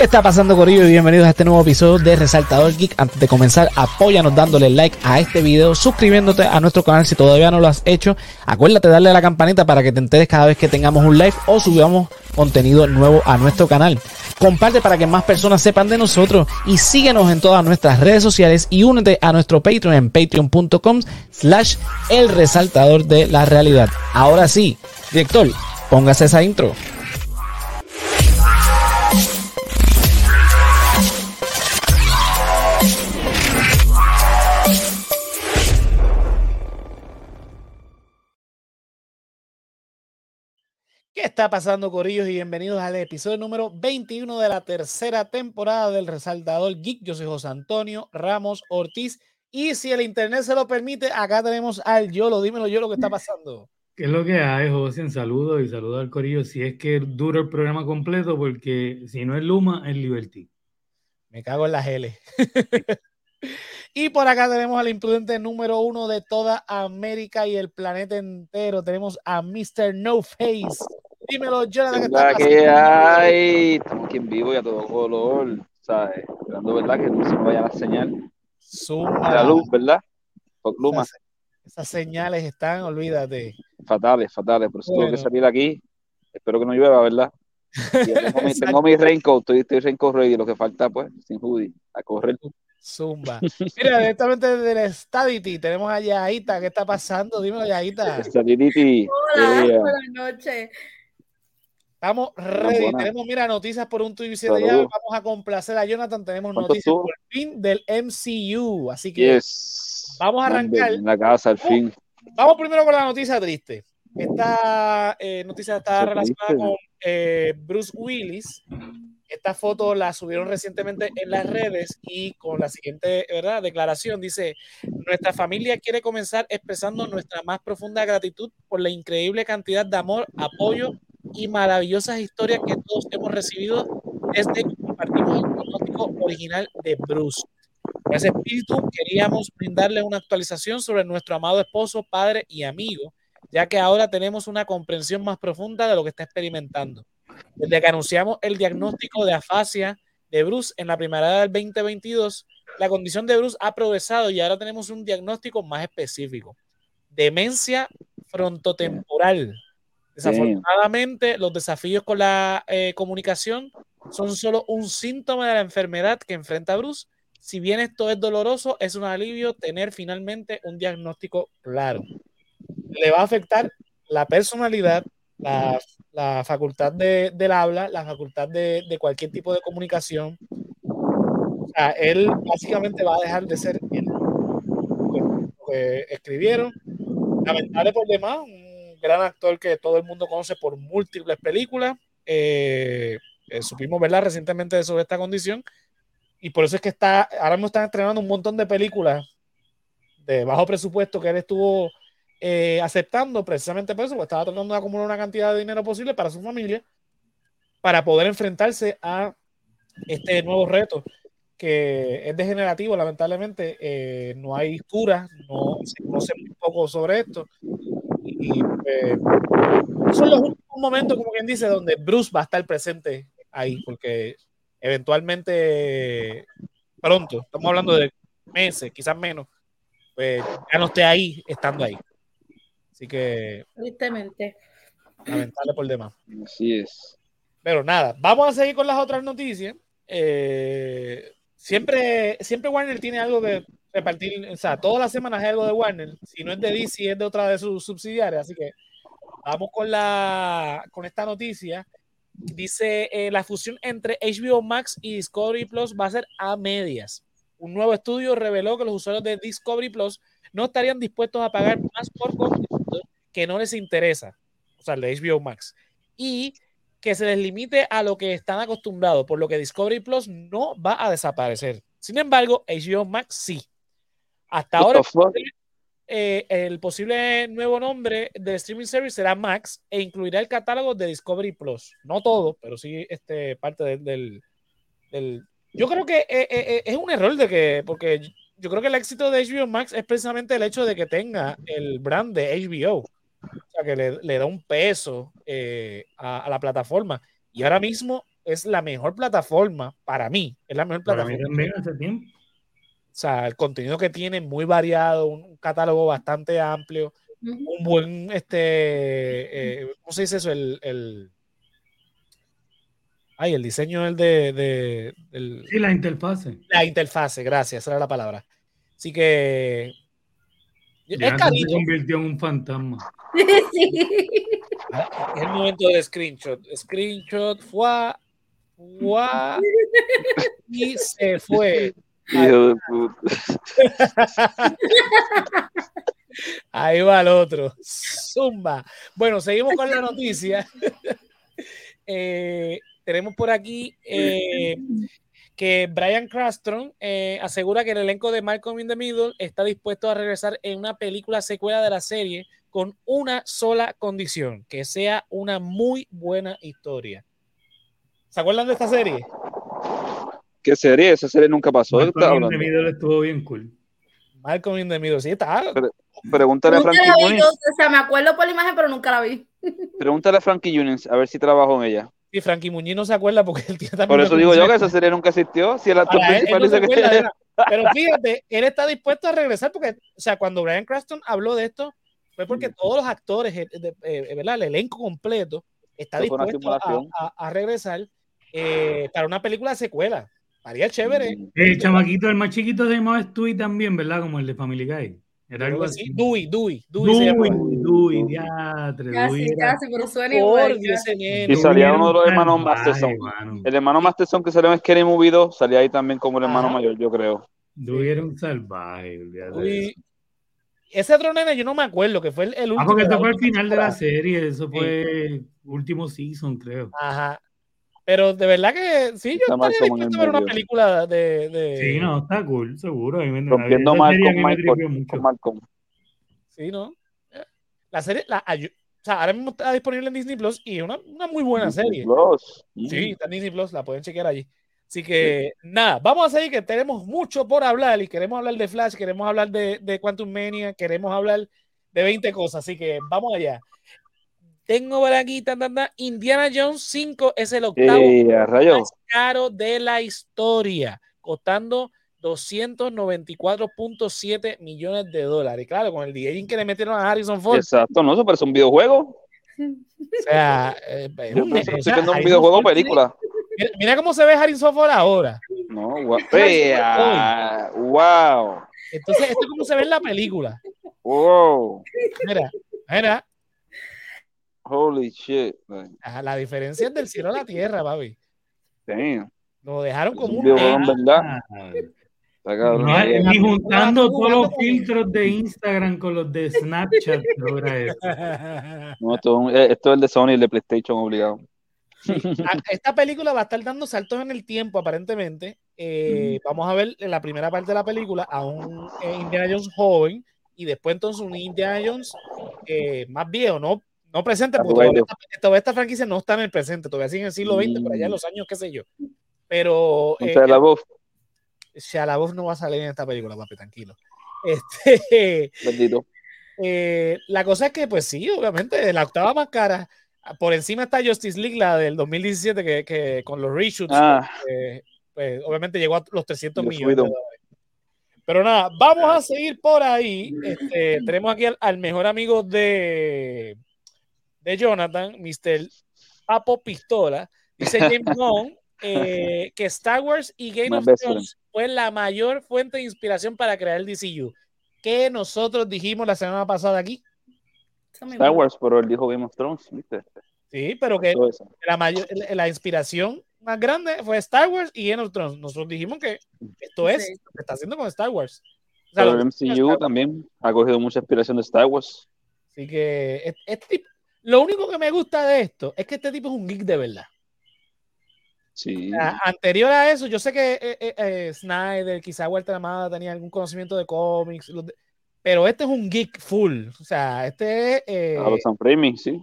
¿Qué está pasando, Corillo? Y bienvenidos a este nuevo episodio de Resaltador Geek. Antes de comenzar, apóyanos dándole like a este video, suscribiéndote a nuestro canal si todavía no lo has hecho. Acuérdate de darle a la campanita para que te enteres cada vez que tengamos un live o subamos contenido nuevo a nuestro canal. Comparte para que más personas sepan de nosotros y síguenos en todas nuestras redes sociales y únete a nuestro Patreon en patreon.com slash el resaltador de la realidad. Ahora sí, director, póngase esa intro. ¿Qué está pasando, Corillos? Y bienvenidos al episodio número 21 de la tercera temporada del Resaltador Geek. Yo soy José Antonio Ramos Ortiz. Y si el internet se lo permite, acá tenemos al Yolo. Dímelo, Yolo, ¿qué está pasando? ¿Qué es lo que hay, José? Un saludo y saludo al Corillo. Si es que dura el programa completo, porque si no es Luma, es Liberty. Me cago en las L. y por acá tenemos al imprudente número uno de toda América y el planeta entero. Tenemos a Mr. No Face. Dímelo, Jonathan. Que hay, estamos aquí en vivo y a todo color, ¿sabes? Esperando, ¿verdad? Que no se me vaya la señal. Zumba. La luz, ¿verdad? Luma. Esas, esas señales están, olvídate. Fatales, fatales. Por eso Bueno. tengo que salir aquí. Espero que no llueva, ¿verdad? Tengo, mi, tengo mi raincoat, estoy, estoy raincoat ready. Lo que falta, pues, sin hoodie, a correr. Zumba. Mira, directamente desde el Stadity tenemos a Yaita. ¿Qué está pasando? Dímelo, Yaita. Stability. Hola, buenas noches. Estamos ready. buenas. Tenemos, mira, noticias por un tuit ya. Saludos. Vamos a complacer a Jonathan. Tenemos ¿Cuánto noticias estuvo? por fin del MCU. Así que Yes. Vamos a arrancar. En la casa, al fin. vamos primero con la noticia triste. Esta eh, noticia está relacionada con eh, Bruce Willis. Esta foto la subieron recientemente en las redes y con la siguiente ¿verdad? declaración dice, nuestra familia quiere comenzar expresando nuestra más profunda gratitud por la increíble cantidad de amor, apoyo y maravillosas historias que todos hemos recibido desde que compartimos el pronóstico original de Bruce. Con ese espíritu queríamos brindarle una actualización sobre nuestro amado esposo, padre y amigo, ya que ahora tenemos una comprensión más profunda de lo que está experimentando. Desde que anunciamos el diagnóstico de afasia de Bruce en la primavera del 2022, la condición de Bruce ha progresado y ahora tenemos un diagnóstico más específico. Demencia frontotemporal. Desafortunadamente, los desafíos con la eh, comunicación son solo un síntoma de la enfermedad que enfrenta Bruce. Si bien esto es doloroso, es un alivio tener finalmente un diagnóstico claro. Le va a afectar la personalidad, la, facultad de- del habla, la facultad de, cualquier tipo de comunicación. O sea, él básicamente va a dejar de ser él. Lo que escribieron. Lamentable por demás, gran actor que todo el mundo conoce por múltiples películas. Eh, eh, supimos verla recientemente sobre esta condición. Y por eso es que está, ahora mismo están estrenando un montón de películas de bajo presupuesto que él estuvo eh, aceptando precisamente por eso, porque estaba tratando de acumular una cantidad de dinero posible para su familia, para poder enfrentarse a este nuevo reto que es degenerativo, lamentablemente. eh, no hay cura, no se conoce muy poco sobre esto. Y eh, son los últimos momentos, como quien dice, donde Bruce va a estar presente ahí, porque eventualmente pronto, estamos hablando de meses, quizás menos, pues ya no esté ahí, estando ahí. Así que Tristemente. lamentable por demás. Así es. Pero nada, vamos a seguir con las otras noticias. Eh, siempre, siempre Warner tiene algo que repartir, o sea, todas las semanas hay algo de Warner. Si no es de DC, es de otra de sus subsidiarias. Así que vamos con la con esta noticia. Dice eh, la fusión entre HBO Max y Discovery Plus va a ser a medias. Un nuevo estudio reveló que los usuarios de Discovery Plus no estarían dispuestos a pagar más por contenido que no les interesa, o sea, el de HBO Max, y que se les limite a lo que están acostumbrados, por lo que Discovery Plus no va a desaparecer. Sin embargo, HBO Max sí. Hasta ahora, eh, el posible nuevo nombre del streaming service será Max e incluirá el catálogo de Discovery Plus. No todo, pero sí este, parte del, del- del- Yo creo que eh, eh, es un error de que, porque yo creo que el éxito de HBO Max es precisamente el hecho de que tenga el brand de HBO. O sea, que le, le da un peso eh, a, a la plataforma. Y ahora mismo es la mejor plataforma para mí. Es la mejor Para mí plataforma. también hace tiempo. O sea, el contenido que tiene es muy variado, un catálogo bastante amplio, un buen, este, eh, ¿cómo se dice eso? El, el, ay, el diseño el de, de- del- Sí, la interfase. la interfase, gracias, esa era la palabra. Así que es se convirtió en un fantasma. Sí. Es el momento del screenshot. Screenshot fue, fue y se fue. Hijo de puta. Ahí va el otro. Zumba. Bueno, seguimos con la noticia. Eh, tenemos por aquí eh, que Brian Craston eh, asegura que el elenco de Malcolm in the Middle está dispuesto a regresar en una película secuela de la serie con una sola condición, que sea una muy buena historia. ¿Se acuerdan de esta serie? ¿Qué serie? Esa serie nunca pasó. ¿De qué estás Malcolm in the Middle estuvo bien cool. Malcolm in the Middle, sí, está. Pregúntale a Frankie la vi, o sea, me acuerdo por la imagen, pero nunca la vi. Pregúntale a Frankie Muniz a ver si trabajó en ella. Y Frankie Muñiz no se acuerda porque él tiene también Por eso digo yo que esa serie nunca existió. Si el actor Para él, él principal no dice que acuerda. Pero fíjate, él está dispuesto a regresar porque, o sea, cuando Brian Cranston habló de esto, fue porque Mm. todos los actores, eh, de- eh, ¿verdad? El elenco completo está dispuesto a, simulación. a- a regresar eh, para una película de secuela. Haría chévere. El chamaquito, el más chiquito se llamaba Stewie también, ¿verdad? Como el de Family Guy. Era algo sí. así. Dewey, Dewey, Dewey Dewey. Dewey, diatre, Dewey Casi, era- casi, pero suena Por igual. Y salía Dewey uno de los hermanos Masterson. El hermano Masterson que salió en Scary Movie 2 salía ahí también como el hermano mayor, yo creo. Dewey era un salvaje, Dewey-. Ese otro nene yo no me acuerdo, que fue el, el último. Ah, porque esto fue el final de la serie, eso fue último season, creo. Ajá. Pero de verdad que sí, yo estaría Malcolm dispuesto a ver una película de. de- Sí, no, está cool, seguro. Rompiendo esa mal serie a con Malcolm. Sí, ¿no? La serie, la, o sea, ahora mismo está disponible en Disney Plus y es una, una muy buena serie. Plus. Sí, está en Disney Plus, la pueden chequear allí. Así que nada, vamos a seguir que tenemos mucho por hablar y queremos hablar de Flash, queremos hablar de, de Quantum Mania, queremos hablar de 20 cosas, así que vamos allá. Tengo por aquí, tan, Indiana Jones 5 es el octavo Eh, más caro de la historia, costando 294.7 millones de dólares. Claro, con el DJ que le metieron a Harrison Ford. Exacto, no, eso parece un videojuego. O sea, eh, es Yo un- o sea, videojuego o película. Mira, mira cómo se ve Harrison Ford ahora. No, gua- Vea, wow. Entonces, esto es como se ve en la película. Wow. Mira, mira, Holy shit. ajá, la diferencia es del cielo a la tierra, papi. Damn. Lo dejaron como un verdad. Ah, Está cabrón. no, ni juntando todos los filtros de Instagram con los de Snapchat logra eso. No, esto, es un- eh, esto es el de Sony y el de PlayStation obligado. A- Esta película va a estar dando saltos en el tiempo, aparentemente. Eh, Vamos a ver en la primera parte de la película a un eh, Indiana Jones joven y después entonces un Indiana Jones eh, más viejo, no, no presente, porque todavía esta, todavía esta franquicia no está en el presente, todavía sigue en el siglo XX, por allá en los años, qué sé yo. Pero eh, la voz, Shia LaBeouf no va a salir en esta película, papi, tranquilo. Este, bendito. eh, la cosa es que, pues sí, obviamente, la octava más cara. Por encima está Justice League, la del 2017, que, que con los reshoots, Ah, eh, pues, obviamente llegó a los 300 Dios millones de. Pero nada, vamos a seguir por ahí. Este, tenemos aquí al, al mejor amigo de, de Jonathan, Mr. Papo Pistola. Dice James Gunn eh, que Star Wars y Game My of Thrones fue la mayor fuente de inspiración para crear el DCU. Que nosotros dijimos la semana pasada aquí. Star Wars, pero él dijo Game of Thrones, ¿viste? Sí, pero que la, mayor, la inspiración más grande fue Star Wars y Game of Thrones. Nosotros dijimos que esto es Sí. lo que está haciendo con Star Wars. O sea, Pero el MCU también ha cogido mucha inspiración de Star Wars. Así que es- este tipo- lo único que me gusta de esto es que este tipo es un geek de verdad. Sí. A- anterior a eso, yo sé que eh, eh, eh, Snyder, quizá Walter Amada tenía algún conocimiento de cómics, los de- pero este es un geek full. O sea, este es. eh, A los Sam Raimi, sí.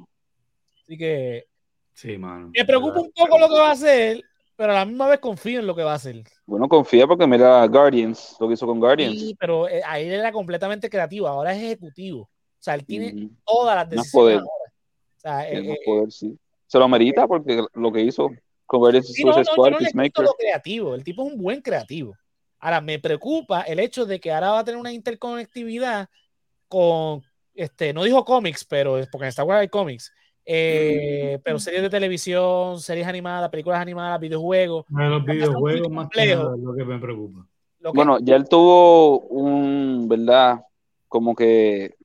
así que Sí, mano. me preocupa un poco lo que va a hacer, pero a la misma vez confío en lo que va a hacer. Bueno, confía porque mira Guardians, lo que hizo con Guardians. Sí, pero eh, ahí era completamente creativo, ahora es ejecutivo. O sea, él tiene todas las Más decisiones poder. Sea, eh, más eh, poder, sí. Se lo amerita porque lo que hizo. Convergence Sí, no, no, yo lo creativo. El tipo es un buen creativo. Ahora, me preocupa el hecho de que ahora va a tener una interconectividad con, este, no dijo cómics, pero es porque en Star Wars hay cómics, eh, pero series de televisión, series animadas, películas animadas, videojuegos. De los videojuegos más que complejo. nada es lo que me preocupa. Lo que- Bueno, ya él tuvo un, ¿verdad? Como que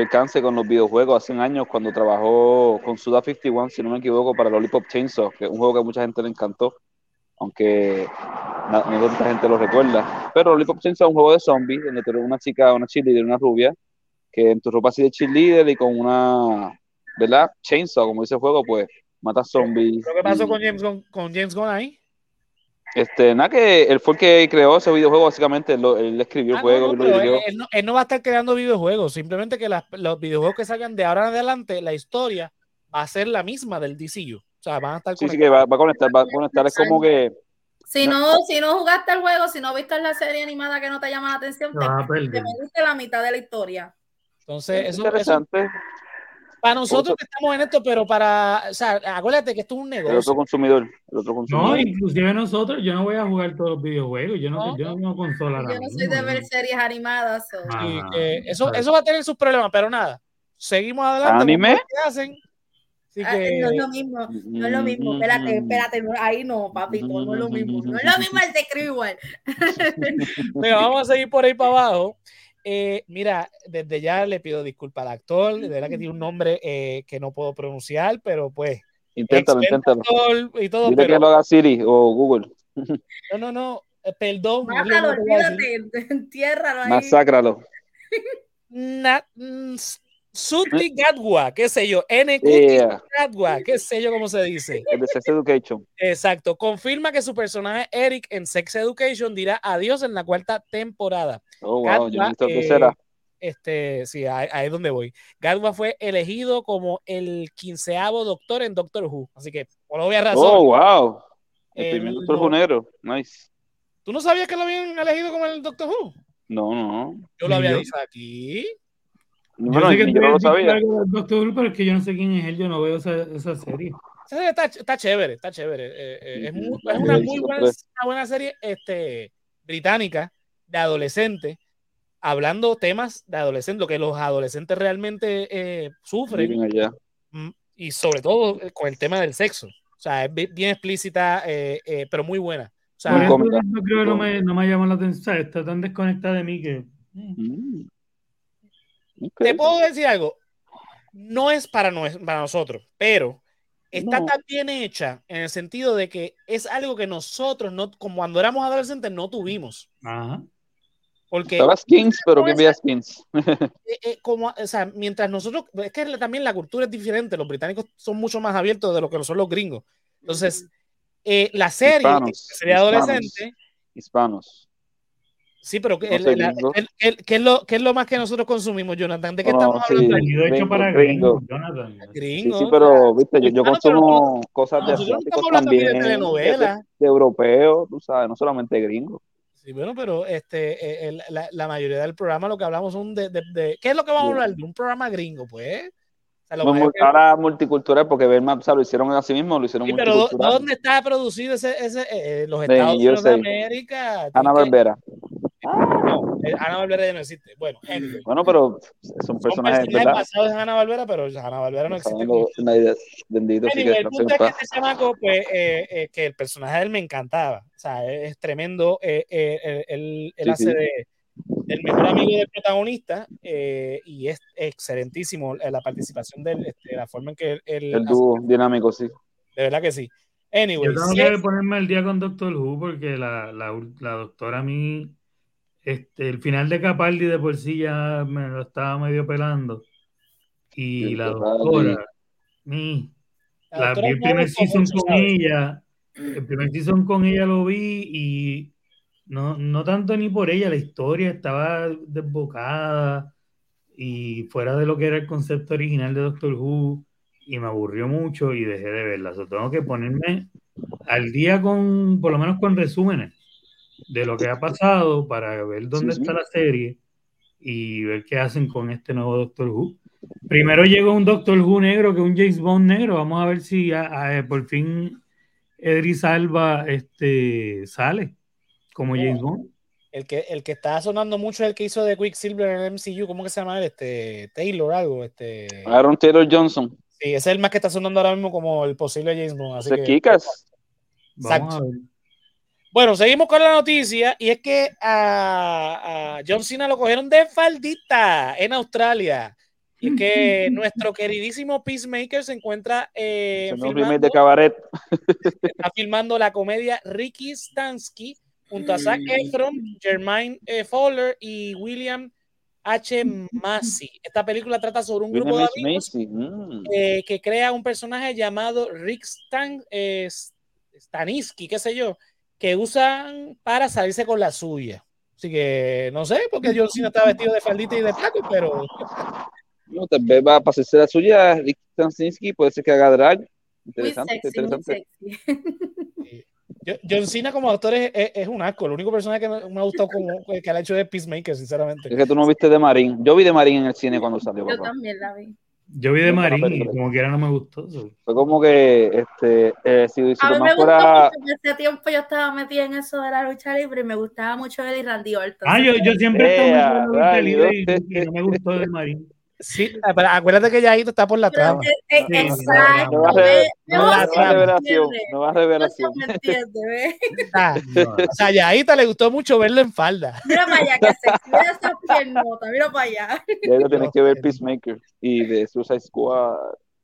percance con los videojuegos hace un año cuando trabajó con Suda 51, si no me equivoco, para Lollipop Chainsaw, que es un juego que a mucha gente le encantó, aunque no tanta gente lo recuerda. Pero Lollipop Chainsaw es un juego de zombies, donde tú eres una chica, una cheerleader, una rubia, que en tu ropa así de cheerleader y con una, ¿verdad? Chainsaw, como dice el juego, pues mata zombies. que pasó y- con James Gunn, con James Gunn ahí. Este, nada que él fue el que creó ese videojuego, básicamente, él, lo- él escribió el Ah, no, juego no, y lo él, él no, él no va a estar creando videojuegos, simplemente que las- los videojuegos que salgan de ahora en adelante, la historia va a ser la misma del DCU. O sea, van a estar Sí, sí, que va, va a conectar, va a conectar. Es como que Si no, si no jugaste el juego, si no viste la serie animada que no te llama la atención, Te te, perdiste la mitad de la historia. Entonces, es eso, eso interesante. Para nosotros Otro- que estamos en esto, pero para, o sea, acuérdate que esto es un El negocio. otro consumidor. El otro No, consumidor. inclusive nosotros, yo no voy a jugar todos los videojuegos, yo no, No, yo no tengo consola. Yo no soy mismo, de ver ¿no? series animadas. Ah. Y que eso, claro. eso va a tener sus problemas, pero nada. Seguimos adelante. ¿Anime? qué hacen. Así Ah, que, No es lo mismo, no es lo mismo. Espérate, espérate, no, ahí no, papito, no es lo mismo. No es lo mismo, se escribe igual. Venga, vamos a seguir por ahí para abajo. Eh, mira, desde ya le pido disculpas al actor, de verdad que tiene un nombre eh, que no puedo pronunciar, pero pues, Inténtalo, inténtalo. y todo, Dile que lo haga Siri o Google. no, no, no, eh, perdón. no es lo Mátalo, que voy a decir. olvídate, entiérralo ahí. Masácralo. Na- mm, Suti Gadwa, qué sé yo, N. Yeah. Gadwa, qué sé yo cómo se dice. El de Sex Education. Exacto, confirma que su personaje Eric en Sex Education dirá adiós en la cuarta temporada. Oh, wow. Yo Gadwa, he visto eh, tercera. Este, sí, ahí, ahí es donde voy. Gadwa fue elegido como el quinceavo doctor en Doctor Who, así que por obvia razón. Oh, wow. El el- primer Doctor Who negro. Nice. ¿Tú no sabías que lo habían elegido como el Doctor Who? No, no. Yo lo había yo. dicho aquí. Yo Bueno, sé que yo no lo sabía. Doctor Who, pero es que yo no sé quién es él, yo no veo esa, esa serie. Esa serie Está, está chévere, está chévere. Eh, eh, es, muy- es una muy buena, pues. una buena serie este, británica de adolescentes, hablando temas de adolescentes, lo que los adolescentes realmente eh, sufren, allá. mm, y sobre todo eh, con el tema del sexo. O sea, es bi- bien explícita, eh, eh, pero muy buena. O sea, yo creo que no me, no me llama la atención, o sea, está tan desconectada de mí que... Mm. Ok. te puedo decir algo, no es para, nos- para nosotros, pero está No. tan bien hecha en el sentido de que es algo que nosotros, no, como cuando éramos adolescentes, no tuvimos. Ajá. Porque Estaba Skins, pero ¿quién veía Skins? eh, eh, como, o sea, mientras nosotros, es que también la cultura es diferente, los británicos son mucho más abiertos de lo que lo son los gringos. Entonces, eh, la serie, Hispanos, serie hispanos. adolescente, Hispanos. Sí, pero que No el- sé, la- gringos. el- el- ¿qué, es lo, ¿qué es lo más que nosotros consumimos, Jonathan? ¿De qué No, estamos sí. hablando? Contenido hecho Gringo, para gringo. gringos, Jonathan. Sí, Gringos. sí, pero viste, yo, yo pero consumo cosas de asiáticos estamos hablando aquí de también, de, telenovelas. de europeos, tú sabes, no solamente gringos. Sí, bueno, pero este, eh, el- la, la mayoría del programa lo que hablamos son de, de, de- ¿qué es lo que vamos a hablar? De un programa gringo, pues. O sea, que- ahora multicultural, porque Verma, o sea, lo hicieron así mismo, lo hicieron Sí, pero ¿dó- multicultural. ¿dónde está producido ese, ese eh, eh, los Estados Unidos de. América? Ana Tienes que- No, eh, Ana Barbera ya no existe. Bueno, anyway. Bueno, pero son son personajes, personajes ¿verdad? basados en Ana Barbera, pero Ana Barbera no existe. Lo- Bendito, Anyway, que el punto es que este chamaco, pues, eh, eh, que el personaje de él me encantaba. O sea, es, es tremendo. eh, eh, él él- él Sí, hace sí. de del mejor amigo del protagonista eh, y es excelentísimo eh, la participación de él, este, la forma en que él, él El hace- dúo dinámico, sí. de verdad que sí. Anyway, Yo tengo sí que ponerme al día con Doctor Who porque la, la, la doctora a mí, este, el final de Capaldi de por sí ya me lo estaba medio pelando. Y la doctora, mi, la vi el primer season con ¿sabes? ella, el primer season con ella lo vi y no, no tanto ni por ella, la historia estaba desbocada y fuera de lo que era el concepto original de Doctor Who y me aburrió mucho y dejé de verla. So, tengo que ponerme al día con, por lo menos con resúmenes de lo que ha pasado para ver dónde Sí, sí. está la serie y ver qué hacen con este nuevo Doctor Who. Primero llegó un Doctor Who negro que un James Bond negro. Vamos a ver si a- a- por fin Edris Alba este, sale como James Bond. El que, el que está sonando mucho es el que hizo de Quicksilver en el MCU. ¿Cómo que se llama él? Este, Taylor, algo. Este... Aaron Taylor Johnson. Sí, ese es el más que está sonando ahora mismo como el posible James Bond. Así De que, Kikas. Vamos Exacto. a ver. Bueno, seguimos con la noticia y es que a, a John Cena lo cogieron de faldita en Australia. Y es que nuestro queridísimo Peacemaker se encuentra eh, filmando, de Cabaret. está filmando la comedia Ricky Stansky junto a Zac Efron, Jermaine eh, Fowler y William H. Massey. Esta película trata sobre un grupo de amigos. Mm. eh, que crea un personaje llamado Rick Stan, eh, Staniski, qué sé yo, que usan para salirse con la suya. Así que no sé, porque John Cena está vestido de faldita y de taco, pero No, tal vez va a pasarse la suya. Rick Stansinski puede ser que haga drag. Muy Interesante, sexy, muy interesante. sexy. yo- John Cena como actor es, es- es un asco. El único personaje que me, me ha gustado como que ha hecho es Peacemaker, sinceramente. Es que tú no viste de Marín. Yo vi de Marín en el cine cuando salió. Yo papá. también la vi. Yo vi de Marín y como quiera no me gustó. Fue como que este, eh, si A mí me Superman gustó fuera. mucho, en ese tiempo yo estaba metida en eso de la lucha libre y me gustaba mucho él y Randy Orton. Ah, yo, yo siempre estaba metido en la lucha libre y, y no me gustó de Marín. Sí, ah, pero acuérdate que Yaito está por la trama. exacto. Nueva, revelación. Nueva revelación. me entiende. Ah, No. o sea, a Yaita le gustó mucho verlo en falda. Mira para allá, que sexy. Mira esa piernota, mira para allá. Y ahí lo tienes que ver Peacemaker y de Suicide Squad.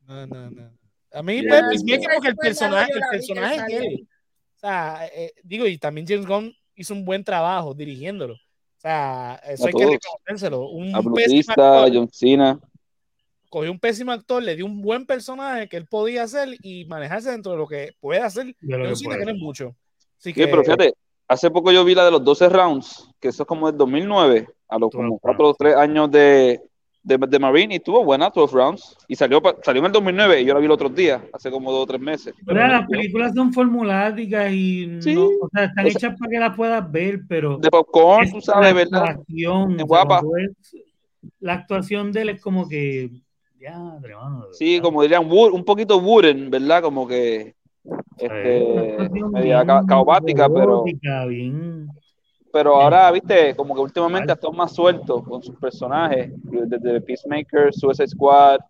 No, no, no. A mí, pues, sí, Peacemaker porque el personaje, el personaje es él. O sea, eh, digo, y también James Gunn hizo un buen trabajo dirigiéndolo. O sea, eso A hay que todos. reconocérselo. Un A actor, John Cena. cogió un pésimo actor, le dio un buen personaje que él podía hacer y manejarse dentro de lo que puede hacer. De lo John que Cena, que no es mucho. Así Sí, que, pero fíjate, hace poco yo vi la de los 12 rounds, que eso es como del 2009, a los como 12 4 o 3 años de, de, de Marine, y estuvo buena, 12 rounds, y salió, salió en el 2009, y yo la vi el otro día, hace como 2 o 3 meses. O sea, las películas son formuláticas y Sí. no, o sea, están O sea, hechas para que las puedas ver, pero De popcorn, tú sabes, la ¿verdad? actuación, Es guapa. la actuación de él es como que ya, Sí, como dirían, un poquito wooden, ¿verdad? Como que este, media bien ca- caótica, pero, bien pero ahora, viste, como que últimamente ha estado más suelto con sus personajes, desde Peacemaker, Suicide Squad,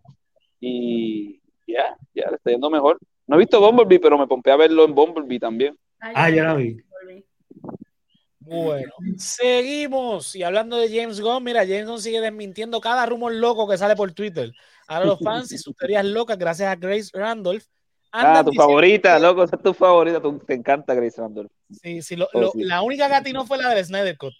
y ya, ya, le está yendo mejor. No he visto Bumblebee, pero me pompé a verlo en Bumblebee también. Ah, ya la vi. Bueno, seguimos. Y hablando de James Gunn, mira, James Gunn sigue desmintiendo cada rumor loco que sale por Twitter. Ahora los fans y sus teorías locas, gracias a Grace Randolph. Ah, tu diciendo favorita, que- loco, esa es tu favorita, tú- te encanta Grace Randolph. Sí, sí, lo- Oh, lo- sí. La única que atinó fue la del Snyder Cut.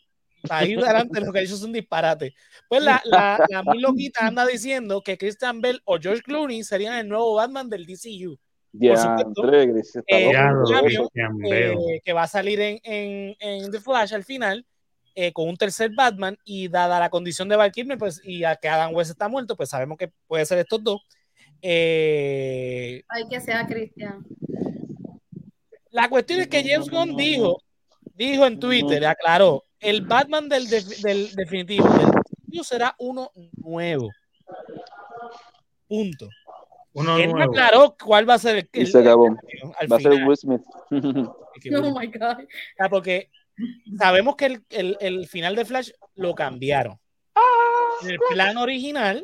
Para ir adelante, lo que ha hecho es un disparate. Pues la, la, la muy loquita anda diciendo que Christian Bell o George Clooney serían el nuevo Batman del DCU. Ya, supuesto. André, Grace está Eh, cambio, eh, que va a salir en, en, en The Flash al final eh, con un tercer Batman y dada la condición de Val Kilmer pues, y a que Adam West está muerto, pues sabemos que puede ser estos dos. Eh, Ay, que sea Cristian. la cuestión es que James Gunn dijo, dijo en Twitter, aclaró, el Batman del, del definitivo, del definitivo será uno nuevo. Punto. Uno Él nuevo. aclaró cuál va a ser el, Y el- se acabó. Va a ser. Will Smith. Oh my God. Porque sabemos que el, el- el final de Flash lo cambiaron. En el plan original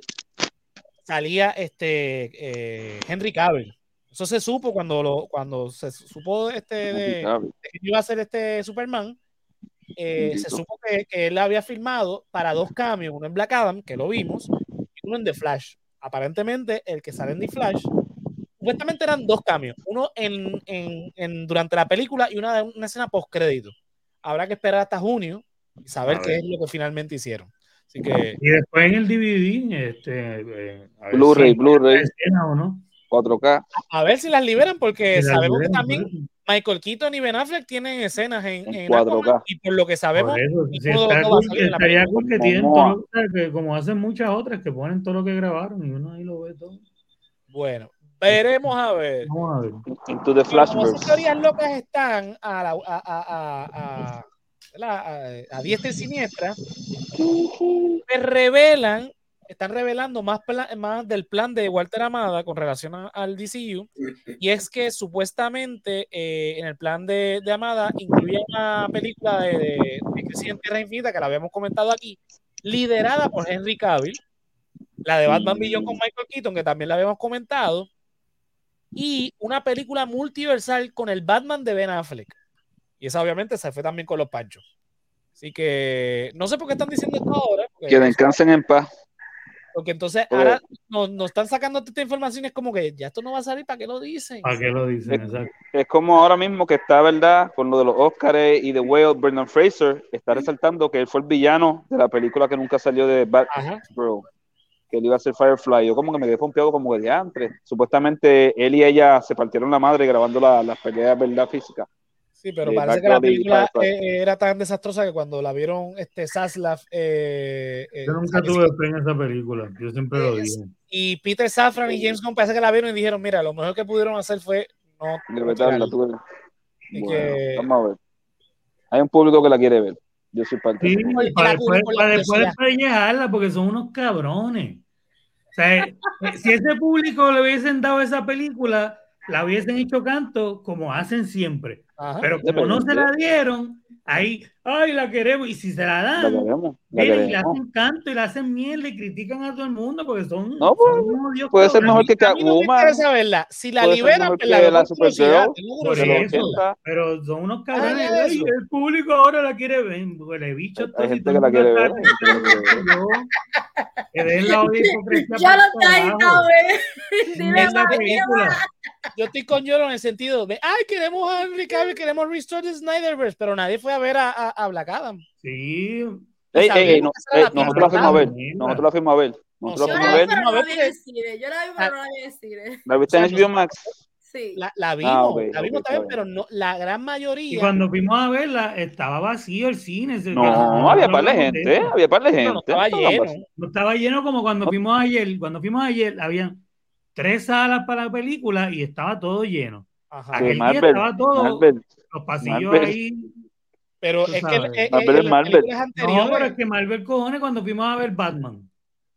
salía este eh, Henry Cavill. Eso se supo cuando lo, cuando se supo este de, de que iba a ser este Superman. eh, se supo que, que él había filmado para dos cambios, uno en Black Adam, que lo vimos, y uno en The Flash. Aparentemente, el que sale en The Flash, supuestamente eran dos cambios, uno en, en- en- durante la película y una, una escena post crédito. Habrá que esperar hasta junio y saber qué es lo que finalmente hicieron. Así que Y después en el DVD, este, eh, Blu-ray, si Blu-ray, hay escena o no. 4K. a ver si las liberan, porque Si sabemos liberan, que también. Michael Keaton y Ben Affleck tienen escenas en, En en 4K. Aquaman, y por lo que sabemos, estaría cool que tienen Momoa. todo lo que, que como hacen muchas otras que ponen todo lo que grabaron y uno ahí lo ve todo. bueno, veremos a ver. Vamos a ver. Into the teorías locas están a, la, a, a, a, a- a- a diestra y siniestra, pues revelan están revelando más, más del plan de Walter Amada con relación a- al DCU. Y es que supuestamente eh, en el plan de, de Amada incluye una película de, de, de Tierra Infinita, que la habíamos comentado aquí, liderada por Henry Cavill. La de Batman Beyond con Michael Keaton, que también la habíamos comentado. Y una película multiversal con el Batman de Ben Affleck. Y esa obviamente se fue también con los panchos. Así que no sé por qué están diciendo esto ahora. Que descansen en paz. porque entonces Oye. ahora nos, nos están sacando esta información. y Es como que ya esto no va a salir. ¿Para qué lo dicen? ¿Para qué lo dicen? Exacto. Es como ahora mismo que está, ¿verdad? Con lo de los Oscars y de Whale, Brendan Fraser está resaltando que él fue el villano de la película que nunca salió de Batman, Ajá. que él iba a ser Firefly. Yo como que me quedé pompeado como que diantre. Supuestamente él y ella se partieron la madre grabando la- las peleas, ¿verdad? Física. Sí, pero Eh, parece que la película Firefly. eh, era tan desastrosa que cuando la vieron este Zaslav eh, eh, Yo nunca tuve fe en esa película. Yo siempre lo dije. y Peter Safran y James Gunn parece que la vieron y dijeron, mira, lo mejor que pudieron hacer fue no, De verdad, tirarla". la tuve. Y Bueno, que- vamos a ver. Hay un público que la quiere ver. Yo soy parte. Sí, para después, para después despellejarla, porque son unos cabrones. O sea, eh, si ese público le hubiesen dado esa película, la hubiesen hecho canto como hacen siempre. Ajá. Pero como no se la dieron, ahí, ay, la queremos. Y si se la La dan, queremos. La y le hacen canto y le hacen mierda y critican a todo el mundo porque son. No, pues, son unos dios Puede ser mejor que A mí no me Catwoman. interesa verla. Si la liberan, pues la que veo la con curiosidad, Supergirl. tengo Por de los curiosidad. eso, 80. pero son unos cabrones. el público ahora la quiere ver. Huele bicho. Hay gente que la quiere ver, hay gente que la quiere ver. den la hipocresía lo la. Yo estoy con Yolo en el sentido de, ay, queremos a Henry Cavill, queremos Restore the Snyderverse, pero nadie fue a ver a, a, a Black Adam. Sí, Ey, ey, ey, no, ey, la nosotros la fuimos a ver. Nosotros la fuimos a ver. Nosotros No, la fuimos a ver. la vi cine. Yo la vi, pero no la vi en cine. ¿La viste en sea, HBO Max? Sí. La, la vimos, Ah, ok, la vimos ok, también, está pero no, la gran y mayoría. cuando fuimos a verla, estaba vacío el cine. No, no había par de gente. Había par de gente. no, no estaba lleno. No estaba lleno como cuando fuimos ayer. Cuando fuimos ayer, habían tres salas para la película y estaba todo lleno. Ajá. Que Aquel día Marvel, estaba todo, Marvel. los pasillos Marvel. ahí. Pero es que sabes. eh, Marvel es Marvel. No, pero es que Marvel cojones cuando fuimos a ver Batman.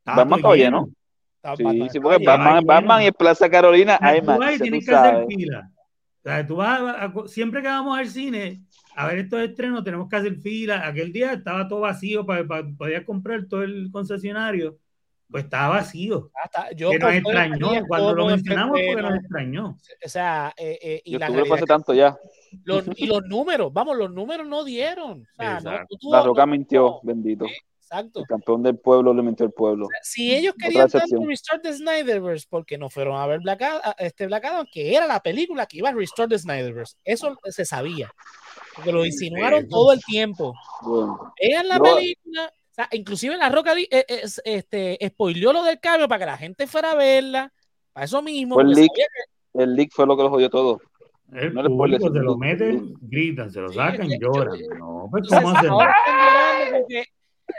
Batman lleno. estaba- Sí, Batman sí, porque. Batman. Batman y el Plaza Carolina, hay tú más. vas y tú tienes que hacer fila. O sea, tú vas a- a- siempre que vamos al cine a ver estos estrenos, tenemos que hacer fila. Aquel día estaba todo vacío para, para poder comprar todo el concesionario. Pues estaba vacío. Hasta- yo que nos el extrañó. Cuando lo mencionamos, porque no, nos extrañó. O sea, eh, eh, y Yo la realidad hace tanto ya. los, y los números, vamos, los números no dieron. O sea, no, Exacto. tú- La Roca no- mintió, bendito. Exacto. El campeón del pueblo le mintió al pueblo. Si ellos querían tanto Restore the Snyderverse, porque no fueron a ver Black Adam, este Black Adam, que era la película que iba a Restore the Snyderverse. Eso se sabía. Porque lo insinuaron todo el tiempo. Bueno, Vean la Yo- película. O sea, inclusive La Roca di- eh, eh, este, spoileó lo del cambio para que la gente fuera a verla. Para eso mismo. El leak. sabía que- el leak fue lo que lo jodió todo. El No público se lo meten, gritan, se lo Sí, sacan, es que yo- lloran. No, pues Entonces, ¿cómo hacen?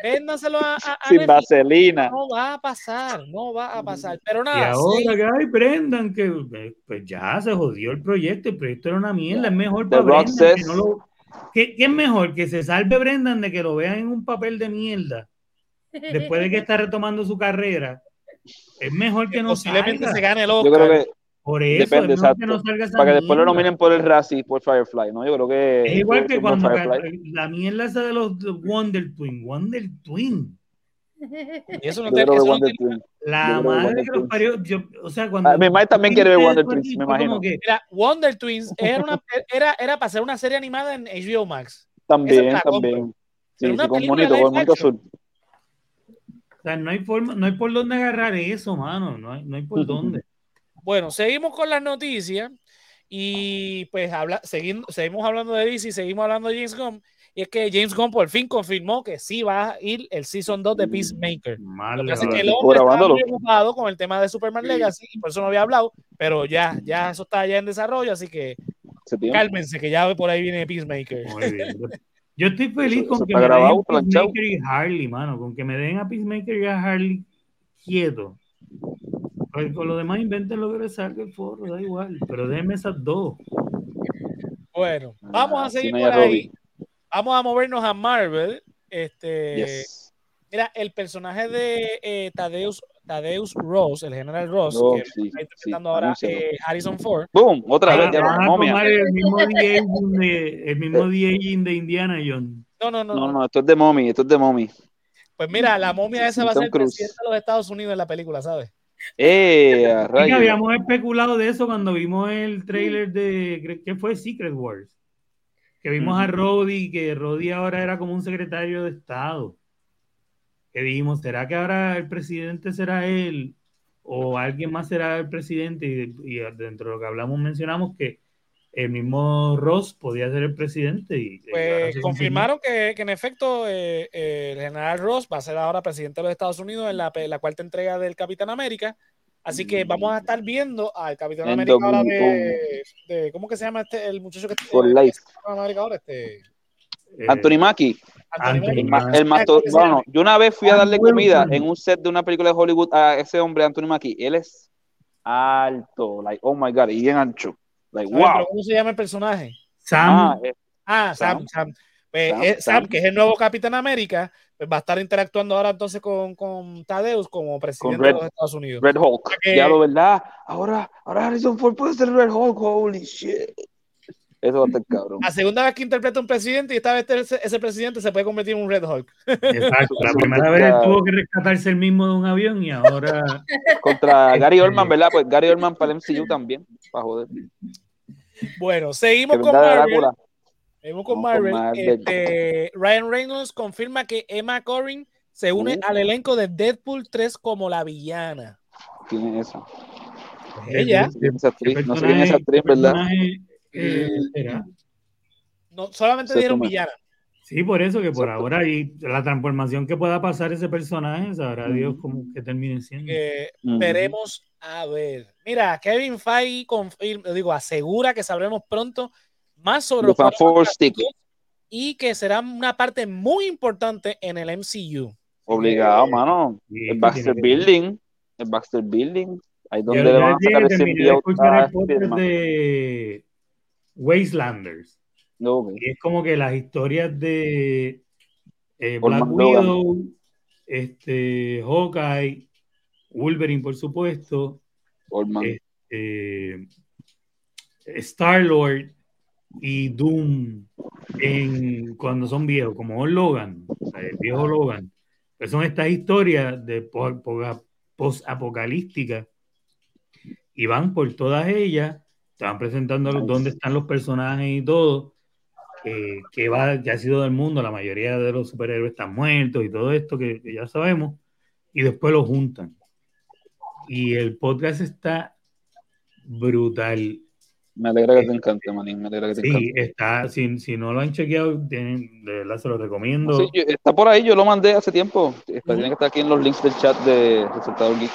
véndaselo a, a, a Sin vaselina. No va a pasar, no va a pasar. Pero Y nada, ahora sí, que hay Brendan, que eh, pues ya se jodió el proyecto, el proyecto era una mierda, es mejor The para Rock Brendan que says- no lo... ¿Qué, qué es mejor? Que se salve Brendan de que lo vean en un papel de mierda después de que está retomando su carrera. Es mejor que no posiblemente salga. se gane el Yo Oscar. creo que Por eso Depende, es mejor que no salga esa para que después lo nominen por el Razzie, por Firefly, ¿no? Yo creo que. Es igual que cuando la mierda esa de los Wonder Twin, Wonder Twin. Y eso no te- eso no Wonder te-. La Yo madre que los parió, yo, o sea, cuando Ah, mi madre también quiere ver Wonder Twins, me imagino. que, Mira, Wonder Twins era, una, era, era para hacer una serie animada en HBO Max. También, compro. también. Sí, sí, una con live con action. azul. O sea, no hay forma, no hay por dónde agarrar eso, mano. No hay, no hay por dónde. Bueno, seguimos con las noticias y pues habla, seguimos, seguimos hablando de DC, seguimos hablando de James Gunn. Y es que James Gunn por fin confirmó que sí va a ir el Season 2 de Peacemaker. Mal Lo que va. que el hombre estaba muy ocupado con el tema de Superman Legacy y por eso no había hablado, pero ya, ya eso está ya en desarrollo, así que cálmense que ya por ahí viene Peacemaker. Muy bien. Yo estoy feliz Eso- con eso que me grabado, den planchado. Peacemaker y Harley, mano. Con que me den a Peacemaker y a Harley quieto. Pues con lo demás inventen lo que les salga el forro, da igual. Pero déjenme esas dos. Bueno, vamos a Ah, seguir por a ahí. Vamos a movernos a Marvel. Este, Yes. Mira, el personaje de eh, Tadeus, Tadeus Ross, el general Ross, Oh, que sí, está sí, interpretando ahora eh, Harrison Ford, ¡Boom! Otra vez, ya a la momia. tomar el mismo de, el mismo de-aging de Indiana Jones. no, no, no, No, no. esto es de mommy, esto es de mommy. Pues mira, la momia esa va a ser presidente de los Estados Unidos en la película, ¿sabes? ¡Eh! a rayos. habíamos especulado de eso cuando vimos el trailer de, que fue Secret Wars. Que vimos a. Roddy, que Roddy ahora era como un secretario de Estado. Que dijimos, ¿será que ahora el presidente será él? ¿O alguien más será el presidente? Y, y dentro de lo que hablamos mencionamos que el mismo Ross podía ser el presidente. Y, Pues confirmaron que, que en efecto eh, eh, el general Ross va a ser ahora presidente de los Estados Unidos en la, pe- la cuarta entrega del Capitán América. Así que vamos a estar viendo al Capitán En América ahora de, de- ¿Cómo que se llama este, el muchacho que eh, life. Capitán América ahora? Este, Eh, Anthony Mackie. Anthony Mackie. El, bueno, yo una vez fui a darle comida en un set de una película de Hollywood a ese hombre, Anthony Mackie. Él es alto, like, oh my god, y bien ancho. Like, pero wow. ¿Cómo se llama el personaje? Sam, Ah, eh, Ah, Sam, Sam. Sam. Pues, Sam, eh, Sam, Sam. que es el nuevo Capitán América, va a estar interactuando ahora entonces con, con Tadeus como presidente Red- de los Estados Unidos. Red Hulk. que- Ya lo verdad. Ahora, ahora Harrison Ford puede ser Red Hulk. Holy shit. Eso va a estar cabrón. La segunda vez que interpreta un presidente y esta vez ese, ese presidente se puede convertir en un Red Hulk. exacto. La primera vez él tuvo que rescatarse el mismo de un avión y ahora Contra Gary Oldman, ¿verdad? Pues Gary Oldman para el MCU también. Para joder. Bueno, Que seguimos con Marvel. Vamos con Marvel. Este, Ryan Reynolds confirma que Emma Corrin se une Uh. al elenco de Deadpool 3 como la villana. ¿Quién es esa? Ella. ¿Quién es esa ¿Qué actriz? No sé quién es esa actriz, ¿verdad? eh, será? No, solamente toma. villana. Sí, por eso que por Exacto. ahora y la transformación que pueda pasar ese personaje, sabrá. Dios cómo que termine siendo. Ujú. veremos a ver. Mira, Kevin Feige confirma, digo, asegura que sabremos pronto más sobre los Four Stick. y que será una parte muy importante en el MCU. Obligado, mano. Sí, El Baxter Building. El Baxter Building. Ahí donde le van a sacar el terminé de Wastelanders. No, ok. Y es como que las historias de eh, Black. Widow, este, Hawkeye, Wolverine, por supuesto, Oldman. este, Star Lord y Doom en, cuando son viejos, como Logan, el viejo Logan. Pues son estas historias de po- po- post-apocalípticas y van por todas ellas, te van presentando dónde están los personajes y todo, eh, que, va, que ha sido del mundo, la mayoría de los superhéroes están muertos y todo esto que ya sabemos, y después lo juntan. Y el podcast está brutal. Me alegra que te encante, manín. Me alegra que te Sí, encante. está, si, si no lo han chequeado, tienen- de verdad se lo recomiendo. Sí, yo- está por ahí, yo lo mandé hace tiempo. Está, Tiene que estar aquí en los links del chat de Resultado Geek.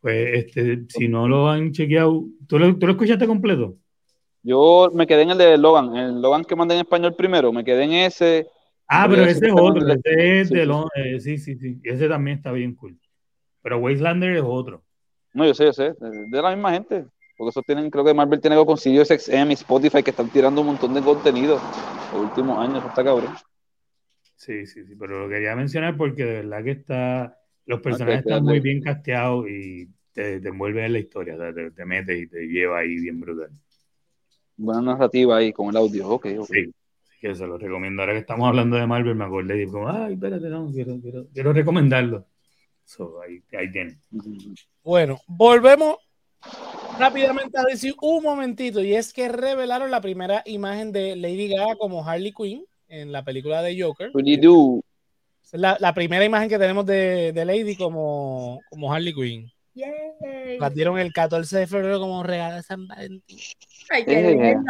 Pues este, si no lo han chequeado, ¿tú lo, tú lo escuchaste completo? Yo me quedé en el de Logan, el Logan que mandé en español primero, me quedé en ese. Ah, Pero ese es otro, ese es sí, de sí. Lon- eh, sí, sí, sí, ese también está bien cool. Pero Wastelander es otro. No, yo sé, yo sé, de la misma gente. Porque eso tienen, creo que Marvel tiene algo con SiriusXM y Spotify que están tirando un montón de contenido los últimos años, eso está cabrón. Sí, sí, sí, pero lo quería mencionar porque de verdad que está, los personajes están muy bien casteados y te, te envuelve en la historia, o sea, te, te mete y te lleva ahí bien brutal. Buena narrativa ahí con el audio, ok, ok. Sí, así que se lo recomiendo. Ahora que estamos hablando de Marvel, me acordé y digo, como, ay, espérate, no, quiero, quiero, quiero recomendarlo. So, ahí, ahí tiene. Bueno, volvemos rápidamente a decir un momentito, y es que revelaron la primera imagen de Lady Gaga como Harley Quinn en la película de Joker. What do you do? Es la, la primera imagen que tenemos de, de Lady como, como Harley Quinn. Yay. La dieron el 14 de febrero como regalo de San Valentín. Ay, qué lindo.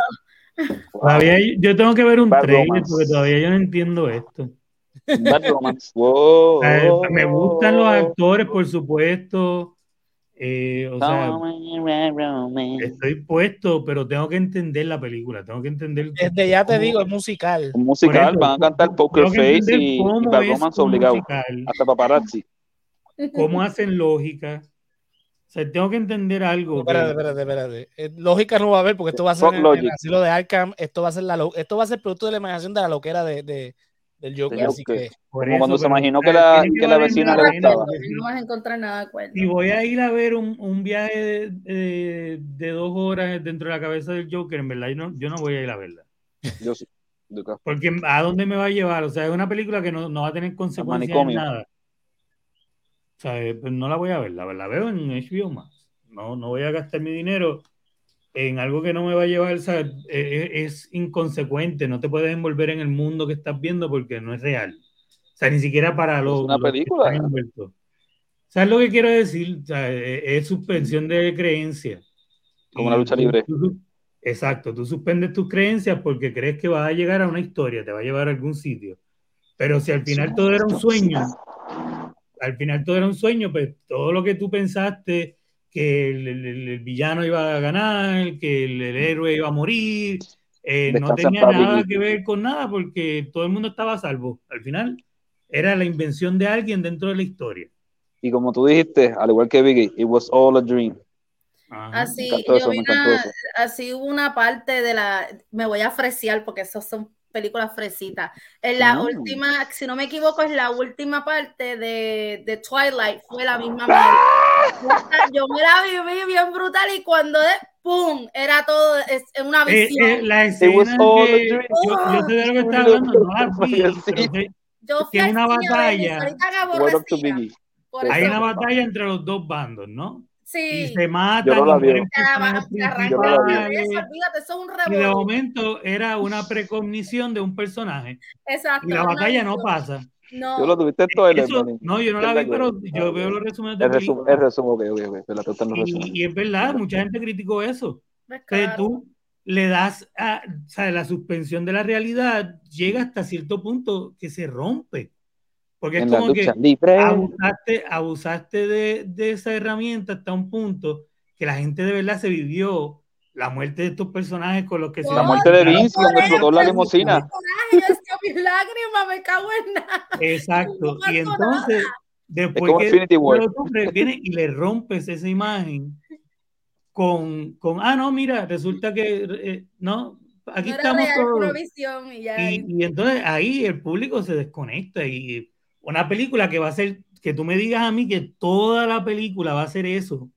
Todavía hay- yo tengo que ver un Bad trailer romance. porque todavía yo no entiendo esto. Bad romance. Wow. Eh, me gustan los actores, por supuesto. Eh, o sea, estoy puesto, pero tengo que entender la película. Tengo que entender. Desde ya te cómo- digo, es musical. Un musical, eso, van a cantar Poker Face y, y un obligado. musical, Hasta paparazzi. cómo hacen lógica. O sea, tengo que entender algo. que- Espérate, espérate, espérate. Eh, lógica no va a haber porque esto va a ser el Logic. asilo de Arkham. Esto va a ser la lo- esto va a ser producto de la imaginación de la loquera de, de, del Joker. Así que Como cuando se imaginó que la- que la vecina le gustaba. No vas a encontrar nada de acuerdo. Si voy a ir a ver un, un viaje de, de- de dos horas dentro de la cabeza del Joker, en verdad yo no, yo no voy a ir a verla. Yo sí. Lucas. Porque ¿a dónde me va a llevar? O sea, es una película que no, no va a tener consecuencias en nada. O sea, eh, pues no la voy a ver, la, la veo en HBO más. No, no voy a gastar mi dinero en algo que no me va a llevar, o sea, eh, eh, es inconsecuente, no te puedes envolver en el mundo que estás viendo porque no es real. O sea, ni siquiera para los, una los película. ¿Sabes lo que quiero decir? O sea, eh, es suspensión de creencias. Como Y lucha tú- libre. tú- exacto, tú suspendes tus creencias porque crees que vas a llegar a una historia, te va a llevar a algún sitio. Pero si al final todo era un sueño, al final todo era un sueño, pues todo lo que tú pensaste, que el, el- el- villano iba a ganar, que el, el héroe iba a morir, eh, no tenía nada que ver con nada porque todo el mundo estaba a salvo. Al final era la invención de alguien dentro de la historia. Y como tú dijiste, al igual que Biggie, it was all a dream. Ajá. Así, yo eso, vi una- así hubo una parte de la, me voy a fresear porque esos son películas fresitas. En la Mm. última, si no me equivoco, es la última parte de, de Twilight, fue la misma mierda. Yo me la viví bien brutal y cuando de ¡pum! Era todo es, una Eh, visión. eh, la It was escena que yo, yo sé de lo que está hablando, no la vi, Yo que fui al una batalla. Hay una batalla entre los dos bandos, ¿no? Y Sí. matan, Yo la y. Se arranca Yo no la vi. la cabeza, principales, olvídate, eso es un y de momento era una precognición de un personaje Exacto. y la batalla no pasa. No. Yo lo tuviste todo el Eso- no, yo no la vi, pero yo veo los resúmenes de El resumen, películas. el resumen, ok, ok, ok. Pero la resúmenes. Y, y es verdad, mucha gente criticó eso. Que claro. tú le das a, o sea, la suspensión de la realidad llega hasta cierto punto que se rompe. Porque es En la como que libre. abusaste, abusaste de, de esa herramienta hasta un punto que la gente de verdad se vivió la muerte de estos personajes con los que se La muerte de Vince, eso, explotó la limusina. Mis lágrimas, me cago en nada. Exacto. No Y entonces, después como que tú vienes y le rompes esa imagen con, con ah, no, mira, resulta que, eh, no, aquí no estamos todos. y ya. Y, y entonces ahí el público se desconecta y una película que va a ser, que tú me digas a mí que toda la película va a ser eso,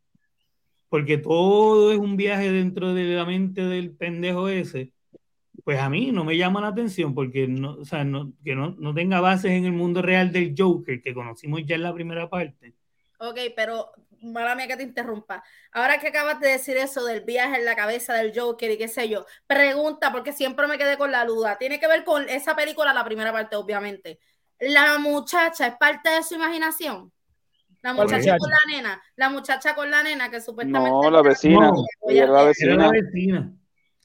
porque todo es un viaje dentro de la mente del pendejo ese, pues a mí no me llama la atención porque no, o sea, no, que no, no tenga bases en el mundo real del Joker que conocimos ya en la primera parte. Ok, pero mala mía que te interrumpa. Ahora que acabas de decir eso del viaje en la cabeza del Joker y qué sé yo, pregunta, porque siempre me quedé con la duda. Tiene que ver con esa película, la primera parte, obviamente. ¿La muchacha es parte de su imaginación? La ¿Cuál muchacha con la nena, la muchacha con la nena que supuestamente. No, la vecina. No, Ella era la Era vecina. la vecina.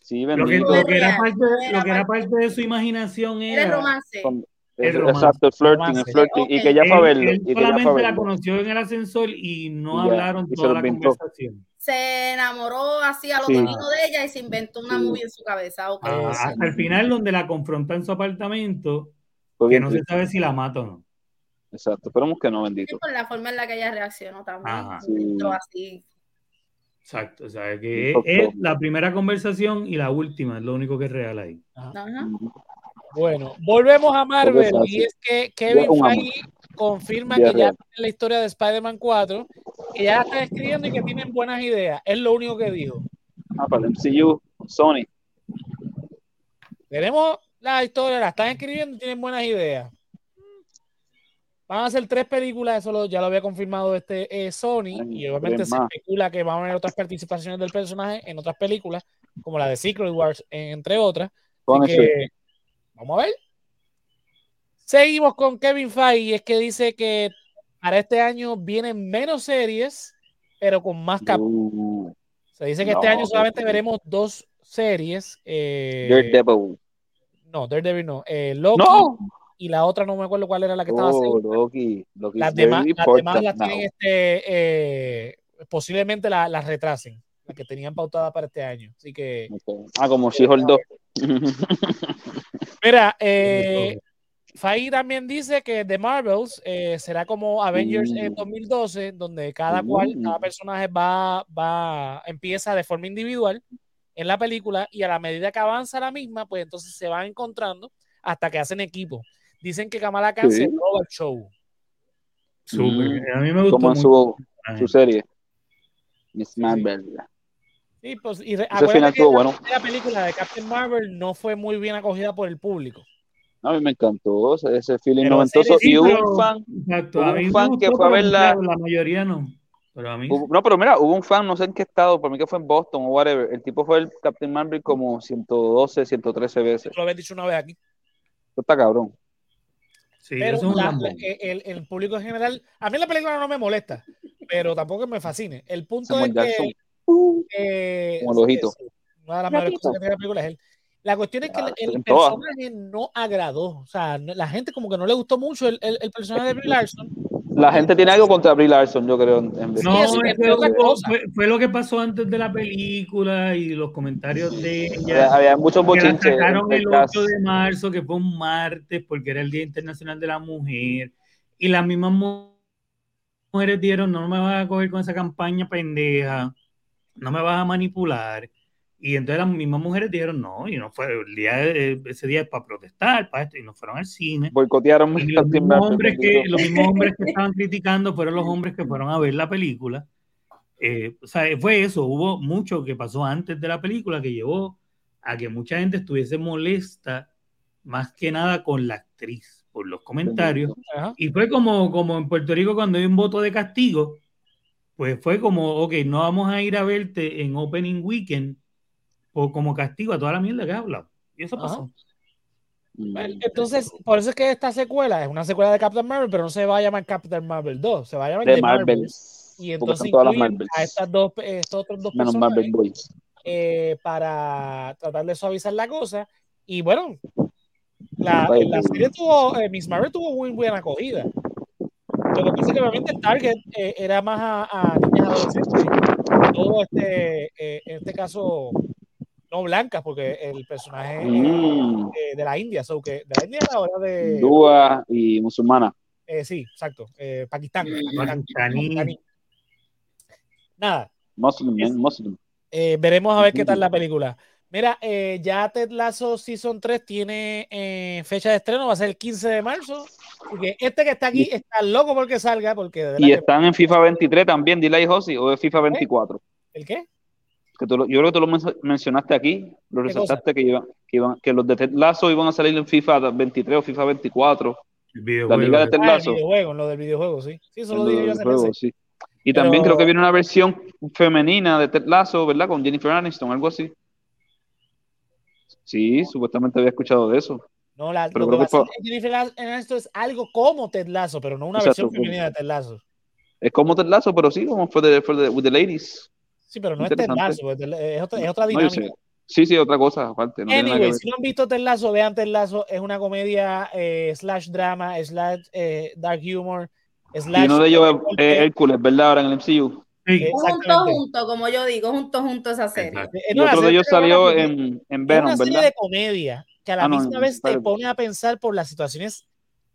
Sí, Lo que, bendito. lo que era parte, lo que era parte- de su imaginación Era era romance. Con- El romance. Exacto, el flirting, el Romance. flirting. Y Ok. que ella fue a Él- verlo. él Y que solamente la verlo. conoció en el ascensor y no Y ya, hablaron y toda la inventó. conversación. Se enamoró así a lo Sí. de ella y se inventó una Sí. movie en su cabeza. ok. Ah, sí. hasta el final donde la confronta en su apartamento, que no se sabe si la mata o no. Exacto, esperemos que no, Sí, bendito. por la forma en la que ella reaccionó también. Ajá. Sí. Entró así. Exacto, o sea, que es, la primera conversación y la última, es lo único que es real ahí. Ajá. Bueno, volvemos a Marvel y es que Kevin. Feige confirma que ya tiene la historia de Spider-Man 4, que ya la están escribiendo y que tienen buenas ideas. Es lo único que dijo. Ah, para el MCU, Sony. Tenemos la historia, la están escribiendo y tienen buenas ideas. Van a hacer tres películas, eso lo- ya lo había confirmado este eh, Sony, Ay, y obviamente se especula que van a haber otras participaciones del personaje en otras películas, como la de Secret Wars, entre otras. Que, vamos a ver. Seguimos con Kevin Feige, y es que dice que para este año vienen menos series, pero con más capítulos. Uh, Se dice que no, este año solamente veremos dos series. eh, Daredevil. no, Daredevil no. eh, Loki No. Y la otra no me acuerdo cuál era la que estaba Oh. Loki. Loki Las demás, las demás tienen este, eh, posiblemente la- las retrasen, las que tenían pautada para este año. Así que. Ah, como She-Hulk 2. mira, eh, Feige también dice que The Marvels eh, será como Avengers en Mm. 2012, donde cada cual, Mm. cada personaje va, va, empieza de forma individual en la película y a la medida que avanza la misma, pues entonces se van encontrando hasta que hacen equipo. Dicen que Kamala Khan Sí. se roba el show. Súper. Mm. A mí me gustó Como en mucho. su, su serie. Miss Marvel. Sí, pues, y re- Ese final que estuvo la bueno. primera película de Captain Marvel no fue muy bien acogida por el público. A mí me encantó ese, feeling Pero noventoso. y hubo pero- un fan. Exacto. Hubo A un mí me fan gustó, que fue a verla- La mayoría no. Pero a mí. hubo- no, pero mira, hubo un fan, no sé en qué estado, para mí que fue en Boston o whatever. El tipo fue el Captain Marvel como 112, 113 veces. Lo había dicho una vez aquí. Esto está cabrón. Sí, Pero eso es un la- la- el, el público en general, a mí la película no me molesta, pero tampoco me fascine. El punto Samuel es Jackson. que eh, Como el ojito. sí, una de las mejores cosas que tiene la película es él. La cuestión es que Ah, el, personaje no agradó. O sea, la gente como que no le gustó mucho el, el- el personaje de Brie Larson. La gente tiene algo contra Brie Larson, yo creo. En vez No, es entre que fue, fue- fue lo que pasó antes de la película y los comentarios de ella. había muchos Que la bochinches. sacaron entre el cast. 8 de marzo, que fue un martes, porque era el Día Internacional de la Mujer. Y las mismas mu- mujeres dieron, no me vas a coger con esa campaña pendeja, no me vas a manipular. Y entonces las mismas mujeres dijeron, no, y no fue el día, de- ese día es para protestar, para esto, y no fueron al cine. Boicotearon Y los mismos, hombres que, los mismos hombres que estaban criticando fueron los hombres que fueron a ver la película. Eh, o sea, fue eso, hubo mucho que pasó antes de la película que llevó a que mucha gente estuviese molesta, más que nada con la actriz, por los comentarios. Ajá. Y fue como, como en Puerto Rico cuando hay un voto de castigo, pues fue como, ok, no vamos a ir a verte en Opening Weekend o como castigo a toda la mierda que has hablado. Y eso Ajá. pasó. Mm. Entonces, por eso es que esta secuela es una secuela de Captain Marvel, pero no se va a llamar Captain Marvel 2, se va a llamar de The Marvel. Marvels. Y entonces todas las a estas dos, estos otros dos Menos personajes Marvel Boys. eh, para tratar de suavizar la cosa. Y bueno, la, la serie tuvo, eh, Miss Marvel tuvo muy buena acogida. Lo que pasa es que obviamente el target eh, era más a, a niñas adolescentes. Todo este, eh, en este caso, no blancas, porque el personaje es Mm. eh, de la India, so que de la India ahora de Dúa y musulmana. eh, sí, exacto, eh, Pakistán, Pakistán, Pakistaní. Nada, Muslim, man, Muslim. eh, veremos a ver qué tal la película. Mira, eh, ya Ted Lasso Season 3 tiene eh, fecha de estreno, va a ser el 15 de marzo. Así que este que está aquí está loco porque salga, porque de Y que- están en FIFA 23 también, ahí, Josi, o es FIFA 24. ¿El qué? Que tú yo creo que tú lo men- mencionaste aquí, lo resaltaste que, iban, que, iban, que los de Ted Lasso iban a salir en FIFA 23 o FIFA 24. El La liga de Ted Ah, el Lasso. videojuego, lo del videojuego, sí. Sí, eso en lo lo dije yo del hace juego, meses. sí. Y también creo que viene una versión femenina de Ted Lasso, ¿verdad? Con Jennifer Aniston, algo así. Sí, supuestamente había escuchado de eso. No, la, Pero lo que hacer Jennifer Aniston es algo como Ted Lasso, pero no una Exacto, versión femenina de Ted Lasso. Es como Ted Lasso, pero sí, como fue de, fue de with the ladies. Sí, pero no es Ted. Lasso, es, es otra, es otra dinámica. sé. Sí, sí, otra cosa aparte. No Anyway, si no han visto Ted Lasso, vean Ted Lasso. Es una comedia eh, slash drama, slash eh, dark humor, slash... Y uno de ellos es eh, Hércules, ¿verdad? Ahora en el MCU. Sí, Junto, junto, como yo digo, junto, junto esa serie. Y otro de ellos es una salió en, en es Venom, una serie ¿verdad? de comedia que a la Ah, misma vez te pone a pensar por las situaciones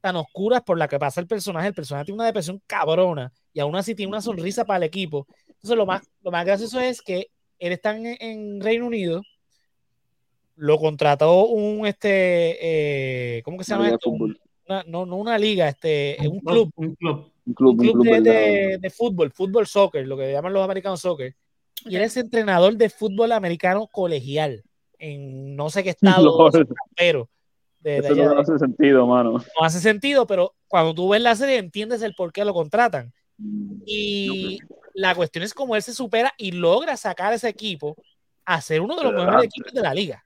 tan oscuras por las que pasa el personaje. El personaje tiene una depresión cabrona y aún así tiene una sonrisa para el equipo. Entonces, lo más, lo más gracioso es que él está en, en Reino Unido, lo contrató un, este, eh, ¿cómo que se llama esto? Una- no, no una liga, este, un Un club, Un club. Un club, un club de, de- de fútbol, fútbol soccer, lo que llaman los americanos soccer. Y él es entrenador de fútbol americano colegial en no sé qué estado, pero de, de Eso allá no hace sentido, mano. no hace sentido, pero cuando tú ves la serie entiendes el por qué lo contratan. Y la cuestión es cómo él se supera y logra sacar a ese equipo a ser uno de los mejores equipos de la liga,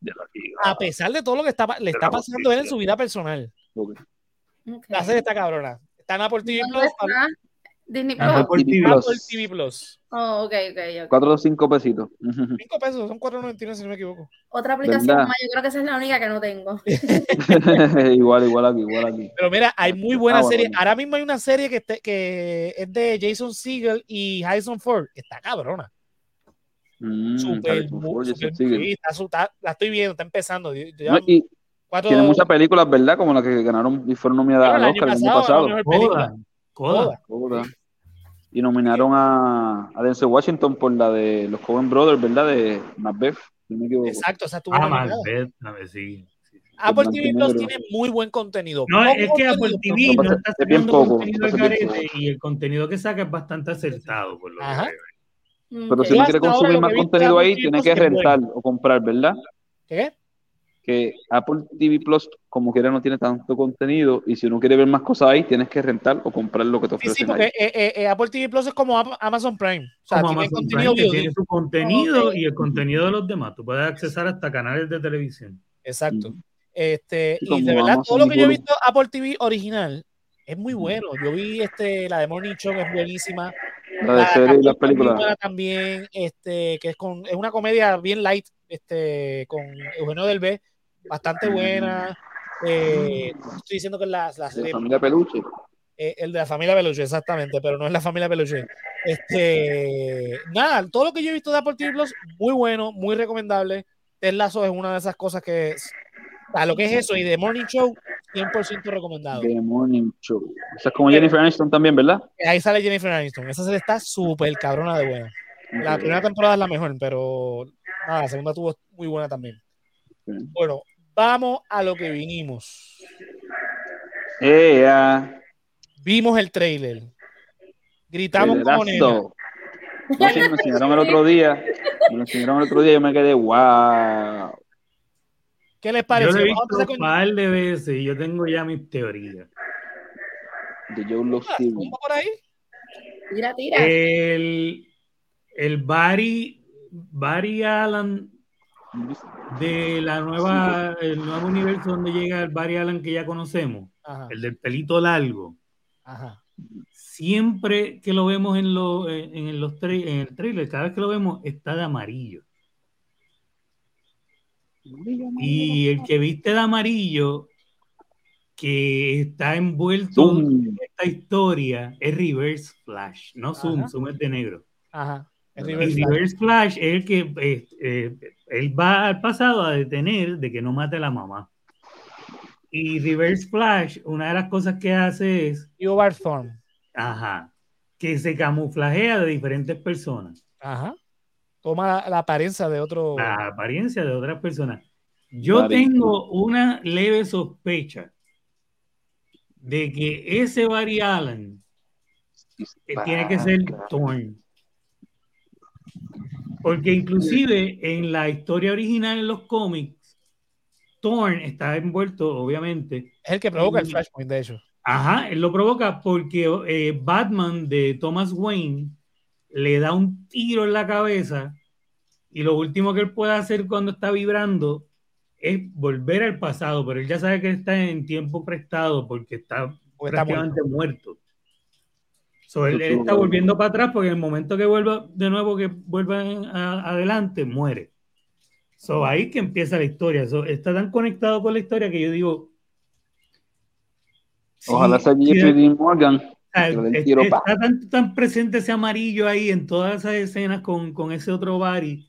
De la liga. a pesar de todo lo que está, le está pasando a él en su vida personal. Ok. Ok. La serie está cabrona. Está en Apple TV ¿Dónde Plus. está? Disney Plus. por TV. Plus. Apple TV Plus. Oh, ok, ok, ok. Cuatro o cinco pesitos. 5 pesos, son 4.99 si no me equivoco. Otra aplicación ¿Verdad? más, yo creo que esa es la única que no tengo. igual, igual aquí, igual aquí. Pero mira, hay muy buenas Ah, bueno, series. bueno. Ahora mismo hay una serie que, este- que es de Jason Segel y Harrison Ford. que Está cabrona. Mm, Súper, Harrison muy- Ford, Jason súper- Segel. sí, está su- está- la estoy viendo, está empezando. Yo- yo No, y cuatro- tiene muchas películas, ¿verdad? Como las que ganaron y fueron nominadas al año Oscar el año pasado, película. Coda. Coda. Y nominaron a, a Denzel Washington por la de los Coen Brothers, ¿verdad? De Macbeth, si no me equivoco. Exacto, esa tuvo Ah, nominada. Macbeth, a ver, sí. sí. Apple TV Plus tiene muy buen contenido. No, es que Apple TV no es está bien sacando poco, contenido al poco. y el contenido que saca es bastante acertado. Por lo que veo. Pero si Yo no quiere consumir más contenido ahí, tiene que rentar o comprar, ¿verdad? ¿Qué? Que Apple TV Plus, como quiera, no tiene tanto contenido. Y si uno quiere ver más cosas ahí, tienes que rentar o comprar lo que te Sí, sí, ofrecen porque eh, eh, eh, Apple TV Plus es como Am- Amazon Prime. O sea, Como tiene Amazon contenido Prime, tiene su contenido y el contenido de los demás. Tú puedes accesar hasta canales de televisión. Exacto. Ujú. Este, Sí, y de verdad, Amazon todo lo que yo he visto Apple TV original es muy bueno. Yo vi este, la de Morning Show, es buenísima. La de serie y las películas. también, este, que es con, es una comedia bien light, este, con Eugenio Delbé, bastante buena. Eh, estoy diciendo que es la, la La familia Peluche. eh, el de la familia Peluche, exactamente, pero no es la familia Peluche. Este, nada, todo lo que yo he visto de Apple TV Plus, muy bueno, muy recomendable. Ted Lasso es una de esas cosas que, a lo que es eso, y de Morning Show, 100% recomendado. The Morning Show. Esa es como Jennifer Aniston también, ¿verdad? Ahí sale Jennifer Aniston, esa serie está súper cabrona de buena. La primera temporada es la mejor, pero nada, la segunda tuvo muy buena también. Bueno, vamos a lo que vinimos. Eh, ya. Vimos el trailer. Gritamos como nena. Me lo enseñaron el otro día. Me lo enseñaron el otro día y yo me quedé, wow. ¿Qué les Yo parece? lo he visto un con par de veces y yo tengo ya mis teorías. De Joe Love. ¿Zumba por ahí. Tira, tira. El, el Barry, Barry Allen de la nueva, el nuevo universo donde llega el Barry Allen que ya conocemos, Ajá, el del pelito largo. ajá. Siempre que lo vemos en, lo- en, en los tra- en el trailer, cada vez que lo vemos está de amarillo. Y el que viste de amarillo, que está envuelto Zoom. en esta historia, es Reverse Flash, no Zoom, Ajá. Zoom es de negro. Ajá. Y Reverse Flash. Es el que eh, eh, él va al pasado a detener de que no mate a la mamá. Y Reverse Flash, una de las cosas que hace es, Barthorn. ajá, que se camuflajea de diferentes personas, Ajá. Toma la, la apariencia de otro. la apariencia de otras personas. Yo tengo una leve sospecha de que ese Barry Allen eh, tiene que ser Thorn. Porque inclusive en la historia original en los cómics, Thorn está envuelto, obviamente. Es el que provoca el Flashpoint, de hecho. Ajá, él lo provoca porque eh, Batman de Thomas Wayne le da un tiro en la cabeza y lo último que él puede hacer cuando está vibrando es volver al pasado, pero él ya sabe que está en tiempo prestado porque está Porque está prácticamente muerto. So, él, está volviendo para atrás porque en el momento que vuelva de nuevo, que vuelva a- adelante, muere. So, ahí que empieza la historia. So, está tan conectado con la historia que yo digo. Ojalá sí, sea Jeffrey Morgan. Le tiro, está pa. tan, tan presente ese amarillo ahí en todas esas escenas con, con ese otro Barry.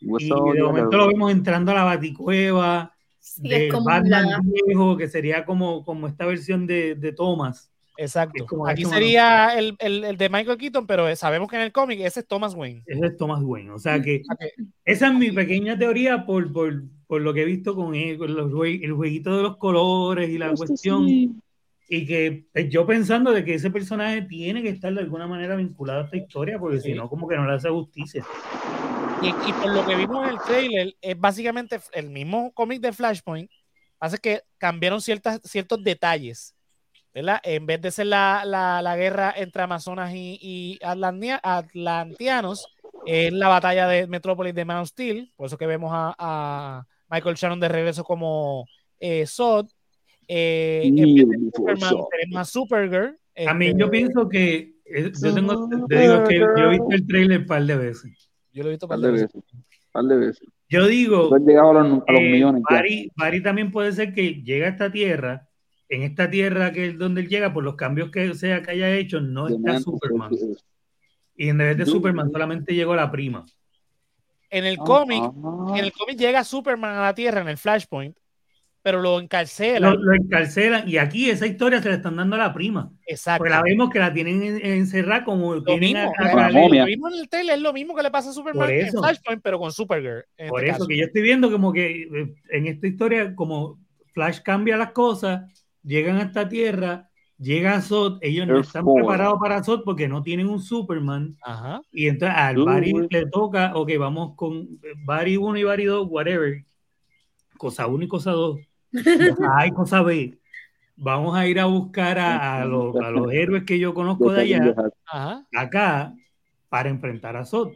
What's Y up, de momento lo vemos entrando a la baticueva Sí, Batman la- viejo, que sería como, como esta versión de, de Thomas. Exacto. Aquí sería el, el- el de Michael Keaton, pero sabemos que en el cómic ese es Thomas Wayne. Ese es Thomas Wayne. O sea que sea que esa es mi pequeña teoría por, por, por lo que he visto con él, con los el jueguito de los colores y la cuestión. sí. Y que pues, yo pensando de que ese personaje tiene que estar de alguna manera vinculado a esta historia, porque Sí. si no, como que no le hace justicia. Y, y por lo que vimos en el trailer, es básicamente el mismo cómic de Flashpoint. Hace que cambiaron ciertas, ciertos detalles. ¿verdad? En vez de ser la, la- la guerra entre Amazonas y, y Atlantia- Atlanteanos, es la batalla de Metrópolis de Man of Steel. Por eso que vemos a, a Michael Shannon de regreso como eh, Zod. Eh, en Superman, Saul. tenemos a Supergirl. También Este, yo pienso que eh, yo tengo, te digo que yo he visto el trailer un par de veces. yo lo he visto Par par de veces. Par de veces. Yo digo, llegado a los, a los eh, millones. Barry, Barry también puede ser que llegue a esta tierra, en esta tierra que es donde él llega, por los cambios que sea que haya hecho, no De está Man, Superman. pues, Y en vez de. Superman solamente llegó la prima. En el ah, cómic, ah. en el cómic llega Superman a la Tierra en el Flashpoint, pero lo encarcelan. Lo, lo encarcelan y aquí esa historia se la están dando a la prima. Exacto. Porque la vemos que la tienen en- encerrada como Lo tienen mismo, a- a lo la Kal-El. momia. vimos en el trailer, es lo mismo que le pasa a Superman en. Flashpoint, pero con Supergirl. Por este eso caso. que yo estoy viendo como que eh, en esta historia como Flash cambia las cosas, llegan a esta tierra, llega Zod, ellos no están preparados para Zod porque no tienen un Superman. Ajá. Y entonces al Uh, Barry le toca, ok, vamos con Barry 1 y Barry 2, whatever. Cosa 1 y cosa 2. Cosa A y cosa B. Vamos a ir a buscar a, a los, a los héroes que yo conozco de allá, Ajá. acá, para enfrentar a Zod.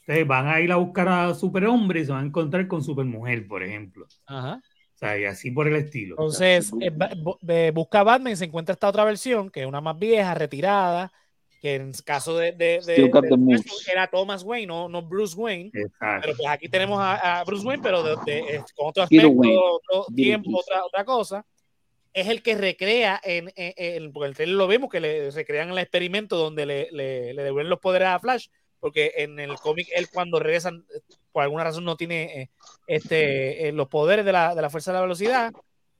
Entonces van a ir a buscar a Superhombre y se van a encontrar con Supermujer, por ejemplo. Ajá. O sea, y así por el estilo. Entonces, eh, eh, busca Batman y se encuentra esta otra versión, que es una más vieja, retirada, que en caso de, de, de- de- era Thomas Wayne, no, no Bruce Wayne. Exacto. Pero pues aquí tenemos a, a Bruce Wayne, pero de- de- eh, con otro aspecto, otro tiempo, otra, otra cosa. Es el que recrea, en, en- en- porque en el trailer lo vemos, que le recrean el experimento donde le, le, le devuelven los poderes a Flash, porque en el cómic él cuando regresan, por alguna razón no tiene eh, este, eh, los poderes de la, de la fuerza de la velocidad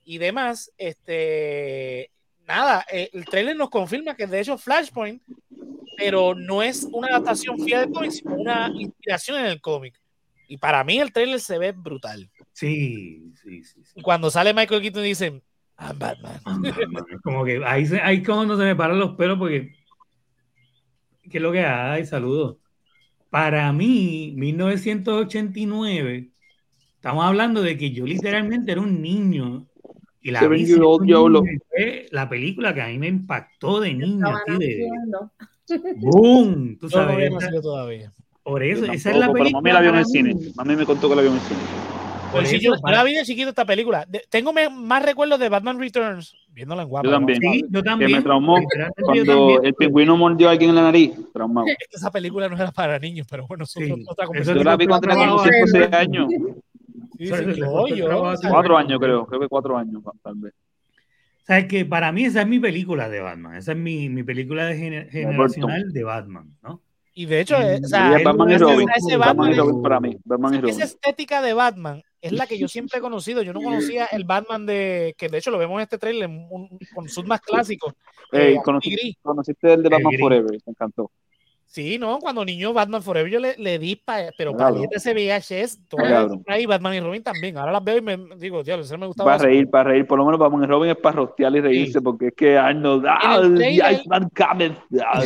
y demás. Este, nada, eh, el trailer nos confirma que de hecho Flashpoint, pero no es una adaptación fiel del cómic, sino una inspiración en el cómic. Y para mí el trailer se ve brutal. Sí, sí, sí. sí. Y cuando sale Michael Keaton dicen, I'm Batman. Es como que ahí, se, ahí como se me paran los pelos porque ¿qué es lo que hay? Saludos. Para mí, 1989, estamos hablando de que yo literalmente era un niño y la vi fue la película que a mí me impactó de niño, así de boom, tú no sabes. había esa- nacido todavía. por eso, Yo esa es la tampoco, película. mami la vio en el cine. mí. Mami me contó que la vio en el cine. Por eso, yo, yo para- la vi de chiquito esta película. De- tengo me- más recuerdos de Batman Returns, viéndola en guapa. Yo también. Sí, yo Que también. me traumó cuando también. el pingüino mordió a alguien en la nariz. Traumado. Es que esa película no era para niños, pero bueno, Sí, otra. Yo la vi cuando tenía como 5 o 6 años. Sí, sí, yo, yo, o sea, Cuatro años creo. Creo que cuatro años tal vez. sabes que para mí esa es mi película de Batman. Esa es mi, mi película de gener- generacional de Batman, ¿no? Y de hecho, eh, o Y sea, es Batman y ese- Robin. ese Batman y Batman Robin para mí. Batman y Esa estética de Batman es la que yo siempre he conocido. Yo no conocía el Batman de, que de hecho lo vemos en este trailer, un- con sus más clásicos. Eh, conocí-. Conociste el de Batman. Forever. Me encantó. Sí, no, cuando niño Batman Forever yo le, le di, pa- pero Claro. para ese VHS, Claro. las ahí Batman y Robin también. Ahora las veo y me digo, tío, me gustaba. Para reír, para reír. Por lo menos Batman y Robin es para rostear y reírse. Porque es que Arnold. Ah, the Iceman coming. Ah,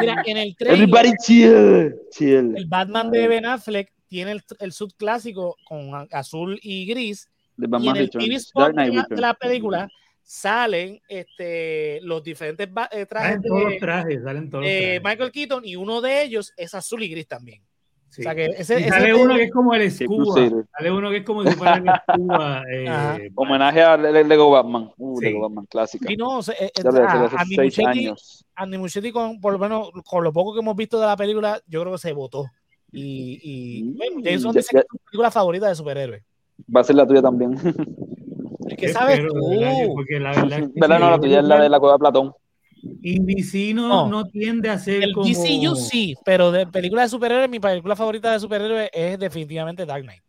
Mira, en el trailer, Everybody chill. Chill. el Batman de Ben Affleck tiene el, el sub clásico con azul y gris. De y Batman en el TV spot la, de la película salen este, los diferentes eh, trajes Salen todos los de, trajes, salen todos los de trajes. Michael Keaton y uno de ellos es azul y gris también. Sí. O sea que ese, Y ese- sale uno que es como el Scuba. Crusader. Sale uno que es como si fuera el Scuba. eh. Homenaje a Le- Lego Batman. Uh, Sí. Lego Batman clásica. Sí, no, se- eh, eh, Ya ves, ah, hace Andy seis Muschietti- años. Andy Muschietti con, por lo menos con lo poco que hemos visto de la película, yo creo que se votó. Y, y Mm, bueno, Jason ya- dice que es su película favorita de superhéroes. Va a ser la tuya también. Es que sabes Pero, tú. ¿verdad? Que- Porque la verdad es que ¿Verdad? sí, No, la tuya es la de la cueva de Platón. DC no, No. no tiende a ser El como... DCU sí, pero de película de superhéroes, mi película favorita de superhéroes es definitivamente Dark Knight.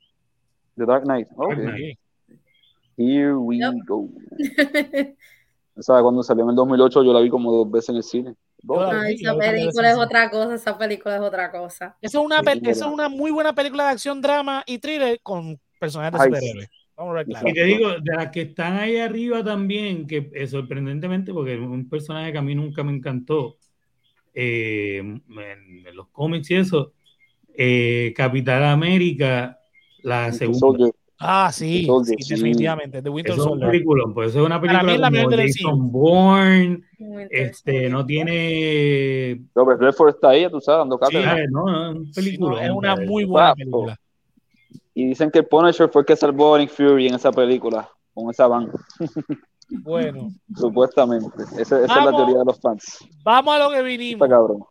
The Dark Knight. Ok. Dark Knight. Sí. Here we Yep. go. ¿Sabes? Cuando salió en el 2008 yo la vi como dos veces en el cine. Ay, esa película es otra cosa, esa película es otra cosa. Esa es una, Sí, es esa es verdad. una muy buena película de acción, drama y thriller con personajes de Ay, superhéroes. Vamos a ver, claro. Y te digo, de las que están ahí arriba también, que eh, sorprendentemente, porque es un personaje que a mí nunca me encantó, eh, en, en los cómics y eso, eh, Capitán América, la Winter segunda. Soldier. Ah, sí, Soldier, sí, sí. definitivamente. The Winter Eso es un pues eso es una Para mí película es la como Jason Bourne, este, no tiene... Robert Redford está ahí, tú sabes, dando Sí, cátedra. ¿sabes? No, no, es un Sí, no, peliculón. es una ¿sabes? muy buena película. Y dicen que el Punisher fue el que salvó a Nick Fury en esa película, con esa van, Bueno, supuestamente. Esa, esa es la teoría de los fans. vamos a lo que vinimos. Está cabrón.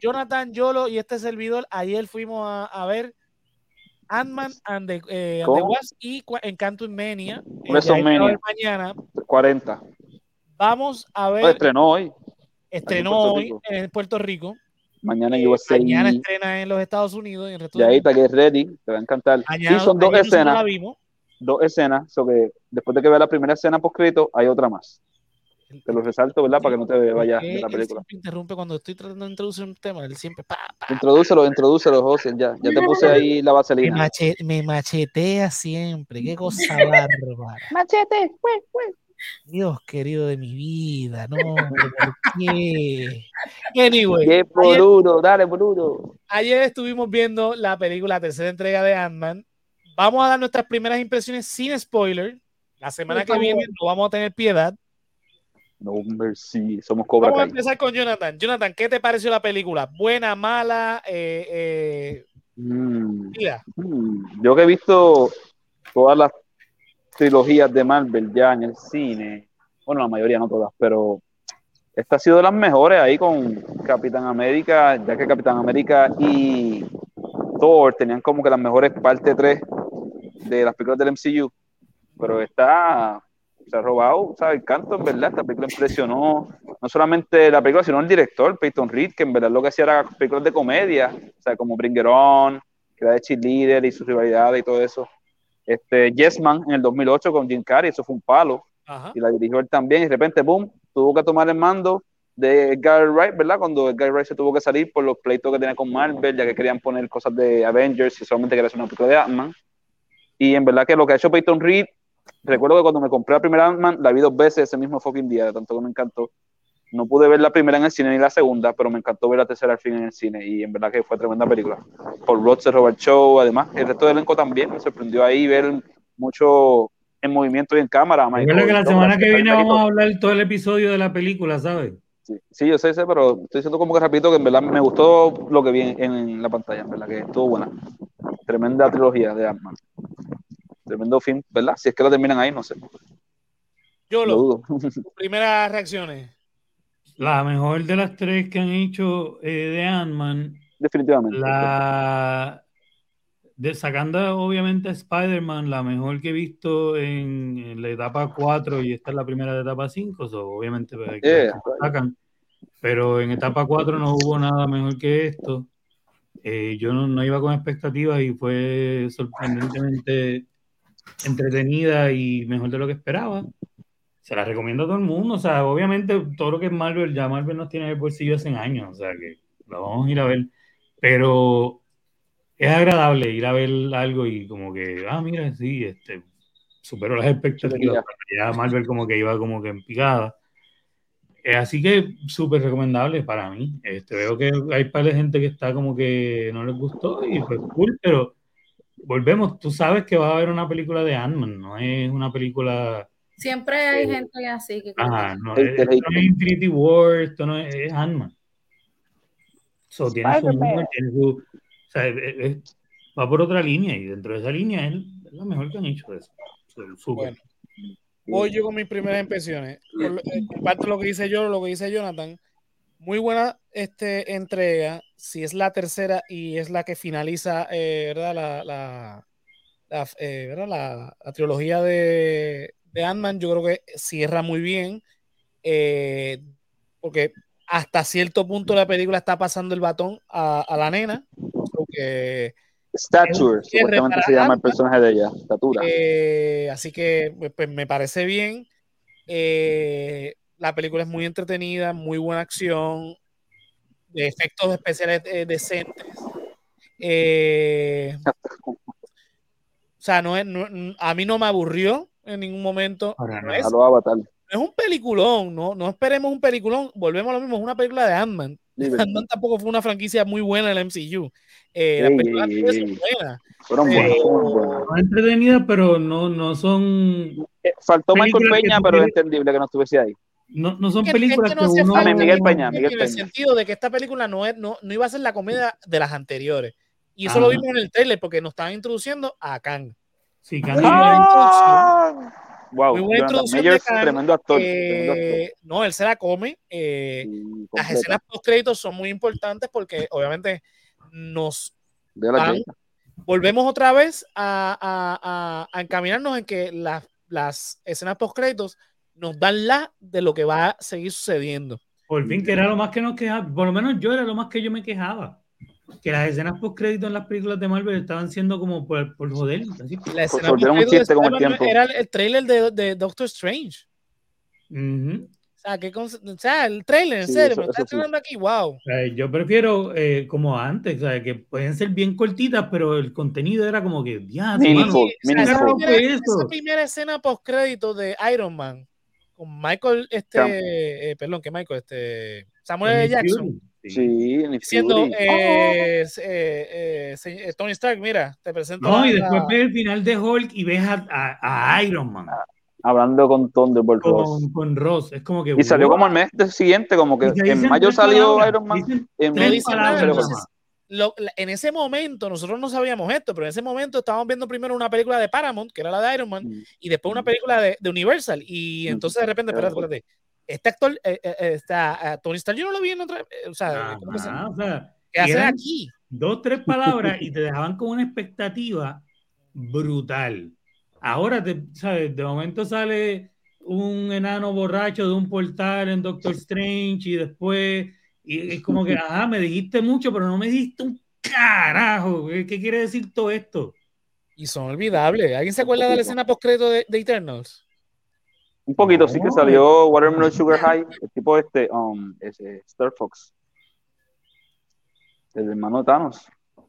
Jonathan, Yolo y este servidor, ayer fuimos a, a ver Ant-Man and the, eh, and the. Wasp y Encanto Mania. WrestleMania. mañana. 40. Vamos a ver, No, estrenó hoy. estrenó Puerto hoy Rico. en Puerto Rico. Mañana en eh, USA. mañana estrena en los Estados Unidos y en resto Y ahí está, que es ready. Te va a encantar. Mañana- y son dos la escenas. vimos. Dos escenas. So que después de que vea la primera escena por escrito, hay otra más. Te lo resalto, ¿verdad? Para que no te vayas ¿Por qué de la película. interrumpe cuando estoy tratando de introducir un tema, él siempre pa, pa, Introdúcelo, introdúcelo, José. Ya, ya te puse ahí la me, vaselina. me machetea siempre. Qué cosa bárbara. Machete, Dios querido de mi vida, no, ¿por qué? Anyway, Qué ayer, boludo, dale, boludo. ayer estuvimos viendo la película, la tercera entrega de Ant-Man. Vamos a dar nuestras primeras impresiones sin spoiler. La semana Por que viene no vamos a tener piedad. No, mercy, somos Cobra Vamos a empezar con Jonathan. Jonathan, ¿qué te pareció la película? ¿Buena, mala? Eh, eh, Mm, mira, mm. Yo que he visto todas las trilogías de Marvel ya en el cine, bueno, la mayoría, no todas, pero esta ha sido de las mejores ahí con Capitán América, ya que Capitán América y Thor tenían como que las mejores parte 3 de las películas del MCU, pero esta se ha robado, ¿sabes? El canto, en verdad, esta película impresionó, no solamente la película, sino el director, Peyton Reed, que en verdad lo que hacía era películas de comedia, o sea, como Bring It On, que era de cheerleader y sus rivalidades y todo eso. Este, Yes Man en el 2008 con Jim Carrey, eso fue un palo, ajá. y la dirigió él también, y de repente, boom, tuvo que tomar el mando de Edgar Wright, ¿verdad? Cuando Edgar Wright se tuvo que salir por los pleitos que tenía con Marvel, ya que querían poner cosas de Avengers y solamente quería hacer una película de Ant-Man. Y en verdad que lo que ha hecho Peyton Reed, recuerdo que cuando me compré la primera Ant-Man, la vi dos veces ese mismo fucking día, de tanto que me encantó. No pude ver la primera en el cine ni la segunda, pero me encantó ver la tercera al fin en el cine y en verdad que fue tremenda película. Paul Rudd se robó el show, además el resto del elenco también, me sorprendió ahí ver mucho en movimiento y en cámara. Recuerda que la Michael semana que viene Michael vamos a hablar todo el episodio de la película, ¿sabes? Sí, sí, yo sé, sé, pero estoy diciendo como que repito que en verdad me gustó lo que vi en, en la pantalla, en verdad que estuvo buena. Tremenda trilogía de Ant-Man. Tremendo film, ¿verdad? Si es que lo terminan ahí, no sé. Yo Lo lo, dudo. primeras reacciones. La mejor de las tres que han hecho eh, de Ant-Man, Definitivamente. la de, sacando obviamente a Spider-Man, la mejor que he visto en, en la etapa 4 y esta es la primera de etapa 5, so, obviamente pues, Yeah. sacan. pero en etapa 4 no hubo nada mejor que esto. Eh, yo no, no iba con expectativas y fue sorprendentemente entretenida y mejor de lo que esperaba. Se la recomiendo a todo el mundo. O sea, obviamente todo lo que es Marvel, ya Marvel nos tiene en el bolsillo hace años. O sea, que lo vamos a ir a ver. Pero es agradable ir a ver algo y como que, ah, mira, sí, este, superó las expectativas. Ya Marvel como que iba como que en picada. Eh, así que súper recomendable para mí. Este, veo que hay par de gente que está como que no les gustó y pues cool, pero volvemos, tú sabes que va a haber una película de Ant-Man, no es una película... Siempre hay Eh, gente así que Ajá, no, Hater, esto no es Infinity War, esto no es, es Ant-Man. So, tiene su humor, tiene su... O sea, es- es- va por otra línea y dentro de esa línea es, es lo mejor que han hecho de eso. Bueno, voy yo con mis primeras impresiones. Por lo- eh, En parte lo que dice yo, lo que dice Jonathan. Muy buena este, entrega. Si es la tercera y es la que finaliza, eh, ¿verdad? La, la, la, eh, ¿verdad? la, la trilogía de, de Ant-Man, yo creo que cierra muy bien. eh, porque hasta cierto punto la película está pasando el batón a, a la nena. Porque Stature, supuestamente se llama el personaje de ella. Estatura. Eh, así que pues, pues, me parece bien. Eh, la película es muy entretenida, muy buena acción, de efectos especiales eh, decentes. O sea, no es, no- a mí no me aburrió en ningún momento. No es, un peliculón, no, no esperemos un peliculón. Volvemos a lo mismo, es una película de Ant-Man. Ant-Man tampoco fue una franquicia muy buena en el MCU. Eh, las Ey, películas ey, son buenas. Fueron Eh, buenas, fueron buenas. Son entretenidas, pero no, no son Eh, Faltó Michael Peña, pero es entendible que no estuviese ahí. no, no son películas es que, que no uno falta Miguel Peña, Miguel en el Peña. sentido de que esta película no, es, no, no iba a ser la comedia de las anteriores. Y eso Ajá. lo vimos en el trailer porque nos estaban introduciendo a Kang. Sí, Kang- buena Wow, Muy buena introducción de Kang, tremendo actor. tremendo actor. Eh, no, él se la come. eh, Sí, las escenas post créditos son muy importantes porque obviamente nos De la van- Jane. volvemos otra vez a, a- a- a encaminarnos en que las, las escenas post créditos nos dan la de lo que va a seguir sucediendo. Por fin, que era lo más que nos quejaba, por lo menos yo era lo más que yo me quejaba. Que las escenas post crédito en las películas de Marvel estaban siendo como por, por joder. Así. La escena chiste con el tiempo. Era el, trailer de, de Doctor Strange. Ujú. O sea, ¿qué conce- o sea, el trailer, en Sí, serio, eso- me está eso sí. estrenando aquí, wow. O sea, yo prefiero eh, como antes, o sea, que pueden ser bien cortitas, pero el contenido era como que, ya, Meaningful, O sea, esa, primera escena post crédito de Iron Man con Michael, este, eh, perdón, que Michael, este, Samuel L. Jackson, Sí, Nick diciendo, Fury. eh, eh, eh, eh, Tony Stark, mira, te presento No, a- y después ves el final de Hulk y ves a, a- a Iron Man Hablando con Thunderbolt Ross. con, con Ross. Es como que. Y salió como el mes siguiente, como que en mayo salió palabras, Iron Man. dicen salió lo- en ese momento nosotros no sabíamos esto, pero en ese momento estábamos viendo primero una película de Paramount, que era la de Iron Man, Mm. y después una película de, de Universal. Y Mm. entonces de repente, espérate, espérate. Este actor, eh, eh, eh, está, a Tony Stark, yo no lo vi en otra. eh, o sea, ¿cómo que se- o sea, ¿qué hace eran aquí? dos, tres palabras y te dejaban con una expectativa brutal. Ahora, te, ¿sabes? De momento sale un enano borracho de un portal en Doctor Strange y después, y es como que, ajá, me dijiste mucho, pero no me dijiste un carajo. ¿Qué, qué quiere decir todo esto? Y son olvidables. ¿Alguien se acuerda de la escena post-crédito de, de Eternals? Un poquito, sí que salió Watermelon Sugar High, el tipo este, um, ese Star Fox. El hermano de Thanos.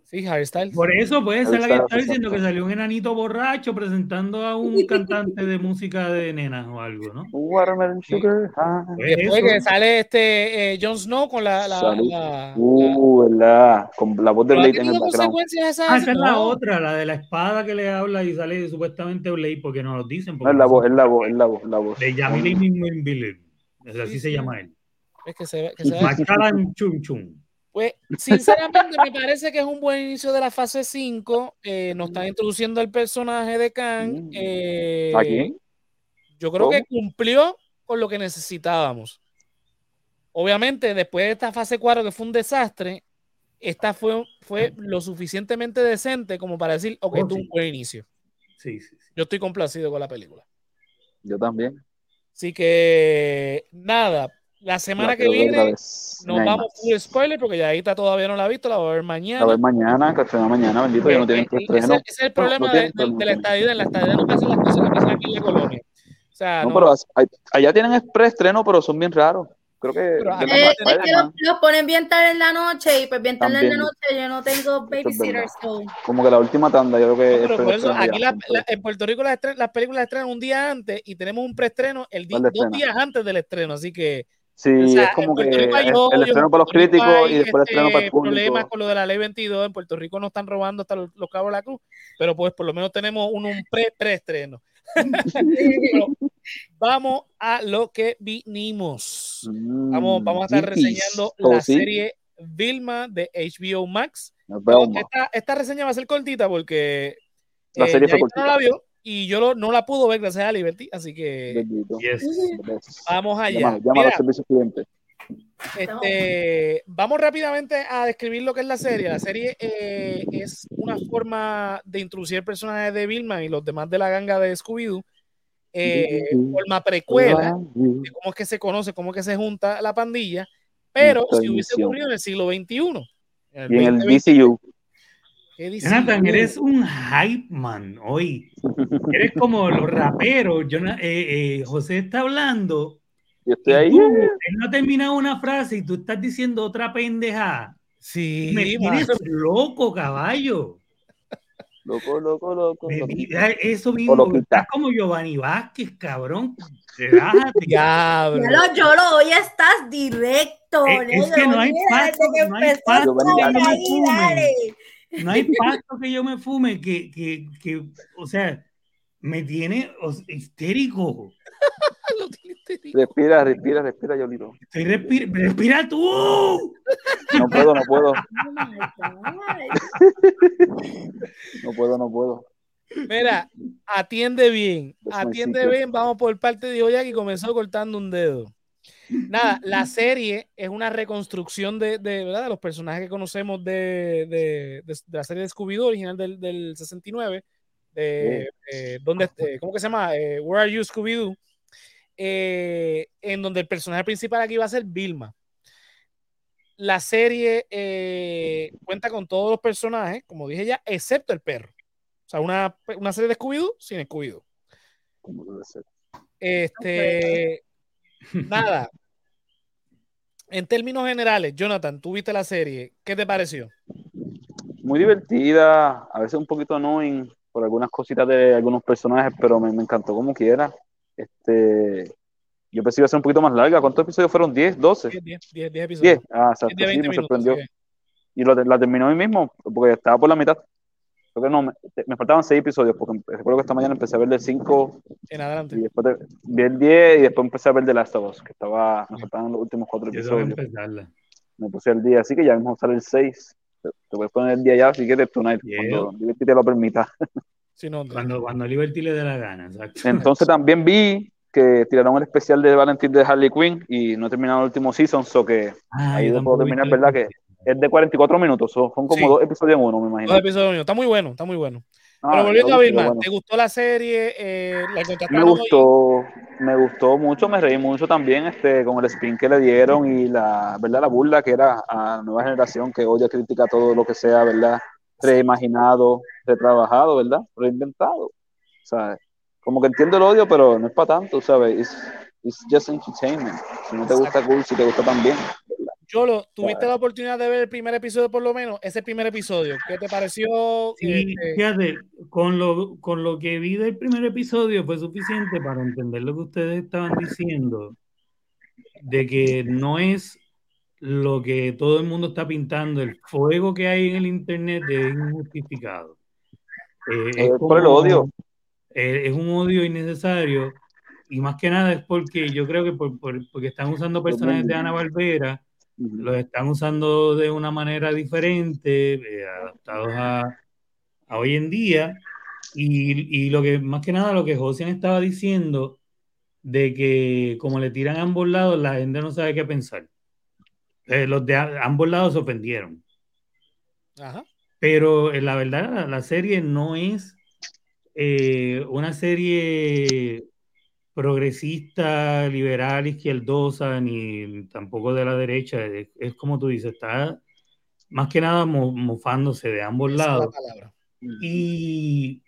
Sí, Harry Styles. Por eso puede ser la que está diciendo que salió un enanito borracho presentando a un cantante de música de nenas o algo, ¿no? Watermelon Sugar. Pues Después eso. que sale este eh, Jon Snow con la. la, la- Uh, ¿verdad? Con la voz de ¿Pero ha Blade en el consecuencias esa? Ah, esa es la otra, la de la espada que le habla y sale supuestamente Blade porque no lo dicen. No, Porque es la voz, es la voz, es la voz, la voz. De Yamil Invisible. Así Sí, se llama él. Es que se ve- que se ve- Machalan Chum Chum. Pues, sinceramente, me parece que es un buen inicio de la fase 5. Eh, nos están introduciendo el personaje de Kang. Mm. Eh, ¿A quién? Yo creo que cumplió con lo que necesitábamos. Obviamente, después de esta fase 4, que fue un desastre, esta fue, fue lo suficientemente decente como para decir, ok, Oh, tuvo sí. un buen inicio. Sí, sí, sí. Yo estoy complacido con la película. Yo también. Así que, nada, la semana La que viene nos Ni vamos full spoiler porque ya ahorita todavía no la he visto, la voy a ver A mañana. ver mañana, que estrena mañana, bendito, ya no tienen Eh, eh, estreno. ese, ese es el problema no de, tienen, de- no de la estadía. En la estadía no pasan las cosas que pasan aquí en la colonia. O sea, No, no, pero hay- allá tienen preestreno, pero son bien raros. Creo que Pero de la Eh, es que los, los ponen bien tarde en la noche y pues bien tarde en la También. noche yo no tengo babysitter. verdad. So. como que la última tanda, yo creo que No, pero eso, aquí la- la- en Puerto Rico las, las películas estrenan un día antes y tenemos un preestreno el di- ¿Cuál dos días antes del estreno. Así que Sí, o sea, es como que el en estreno para los críticos y después el estreno para el este, problemas público. con lo de la ley 22. En Puerto Rico nos están robando hasta los, los cabos de la cruz, pero pues por lo menos tenemos un, un pre preestreno. Vamos a lo que vinimos. Vamos, vamos a estar Mm, reseñando la serie Vilma de HBO Max. Esta, esta reseña va a ser cortita porque La serie fue Yaito no la cortita. vio y yo lo- no la pudo ver gracias a Liberty, así que. Yes. vamos allá. Llámalo, llámalo Mira, servicio cliente. este, vamos rápidamente a describir lo que es la serie. La serie eh, es una forma de introducir el personaje de Vilma y los demás de la ganga de Scooby-Doo. eh, forma precuela de cómo es que se conoce, cómo es que se junta la pandilla, pero si hubiese ocurrido en el siglo XXI. En el Y en el 2020, DCU. Jonathan, eres un hype man hoy. Eres como los raperos. Eh, eh, José está hablando. Yo estoy ahí. tú, él no ha terminado una frase y tú estás diciendo otra pendeja. Sí, Me tienes loco, caballo. Loco, loco, loco. Mira, Eso mismo. Estás como Giovanni Vázquez, cabrón. Relájate. Ya lo, yo lo hoy estás directo. Es- es que no hay paso, no hay dale. No hay pasto que yo me fume que, que, que o sea, me tiene histérico. Lo tiene histérico. Respira, respira, respira, Yolito. Estoy respira, respira tú. No puedo, no puedo. Oh. No puedo, no puedo. Mira, atiende bien, atiende bien, vamos por parte de Oya que comenzó cortando un dedo. Nada, la serie es una reconstrucción de, de, ¿verdad? de los personajes que conocemos de, de- de- de la serie de Scooby-Doo original del, del 69. De, eh, donde, eh, ¿Cómo que se llama? Eh, Where Are You Scooby-Doo? Eh, en donde el personaje principal aquí va a ser Vilma. La serie eh, cuenta con todos los personajes, como dije ya, excepto el perro. O sea, una, una serie de Scooby-Doo sin Scooby-Doo. Como debe ser. Este, Nada. En términos generales, Jonathan, tú viste la serie, ¿qué te pareció? Muy divertida, a veces un poquito annoying por algunas cositas de algunos personajes, pero me, me encantó como quiera. Este, yo pensé que iba a ser un poquito más larga. ¿Cuántos episodios fueron? ¿10? ¿12? 10, 10, 10, 10 episodios. 10. Ah, exacto. 10 de Sí, 20 me minutos, sorprendió. Y lo, la terminé hoy mismo, porque estaba por la mitad. Creo que no, me, me faltaban 6 episodios, porque empe- recuerdo que esta mañana empecé a ver del 5 En y adelante. después de- vi el 10 y después empecé a ver The Last of Us, que estaba, me faltaban los últimos 4 Yo tengo que episodios. Me puse al día, así que ya mismo sale el 6. Te, te voy a poner el día ya si quieres tonight, Yeah. cuando Liberty te lo permita. Sí, no, Cuando, cuando a Liberty le dé la gana, exacto. Entonces también vi que tiraron el especial de Valentín de Harley Quinn y no he terminado el último season, so que Ah, ahí lo puedo terminar, ¿verdad? Que es de 44 minutos, so- son como Sí. dos episodios en uno, me imagino. dos episodios míos. Está muy bueno, está muy bueno. Ah, Pero volviendo a Vilma, bueno. ¿te gustó la serie? Eh, ¿La Me gustó, me gustó mucho, me reí mucho también este, con el spin que le dieron y la, ¿verdad? la burla que era a la nueva generación que odia, critica todo lo que sea, ¿verdad? Reimaginado, retrabajado, ¿verdad? Reinventado. Sea, como que entiendo el odio, pero no es para tanto, ¿sabes? It's, it's just entertainment. Si no te gusta, cool, si te gusta también. Yolo, ¿tuviste la oportunidad de ver el primer episodio por lo menos? Ese primer episodio, ¿qué te pareció? Sí, Este, fíjate, con lo, con lo que vi del primer episodio fue suficiente para entender lo que ustedes estaban diciendo, de que no es lo que todo el mundo está pintando, el fuego que hay en el internet es injustificado. Eh, Eh, por el odio. eh, es un odio innecesario y más que nada es porque yo creo que por- por- porque están usando personajes de Ana Barbera Los están usando de una manera diferente, eh, adaptados a, a hoy en día. Y, y lo que, más que nada, lo que Josian estaba diciendo, de que como le tiran a ambos lados, la gente no sabe qué pensar. Eh, los de a- ambos lados se ofendieron. Ajá. Pero eh, la verdad, la, la serie no es eh, una serie progresista, liberal, izquierdosa, ni tampoco de la derecha. Es, es como tú dices, está más que nada mo- mofándose de ambos Esa es la lados. palabra. Y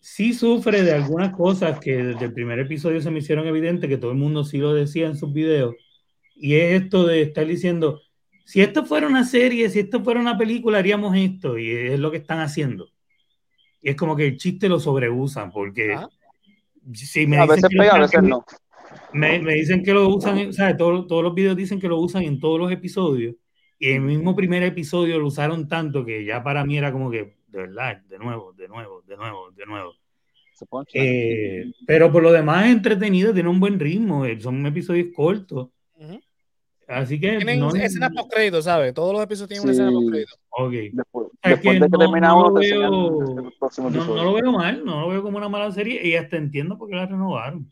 sí sufre de algunas cosas que desde el primer episodio se me hicieron evidentes, que todo el mundo sí lo decía en sus videos. Y es esto de estar diciendo, si esto fuera una serie, si esto fuera una película, haríamos esto. Y es lo que están haciendo. Y es como que el chiste lo sobreusan, porque Ajá. Si me A veces pega, a veces no. me, me dicen que lo usan, en- ¿sabes? Todos, todos los videos dicen que lo usan en todos los episodios. Y el mismo primer episodio lo usaron tanto que ya para mí era como que, de verdad, de nuevo, de nuevo, de nuevo, de nuevo. Eh, pero por lo demás es entretenido, tiene un buen ritmo, eh, son episodios cortos. Así que Tienen no, escenas post crédito, ¿sabes? Todos los episodios tienen una Sí. escena post crédito. ok. Después, Es después que de que no- termina no No, lo veo mal, no lo veo como una mala serie y hasta entiendo por qué la renovaron.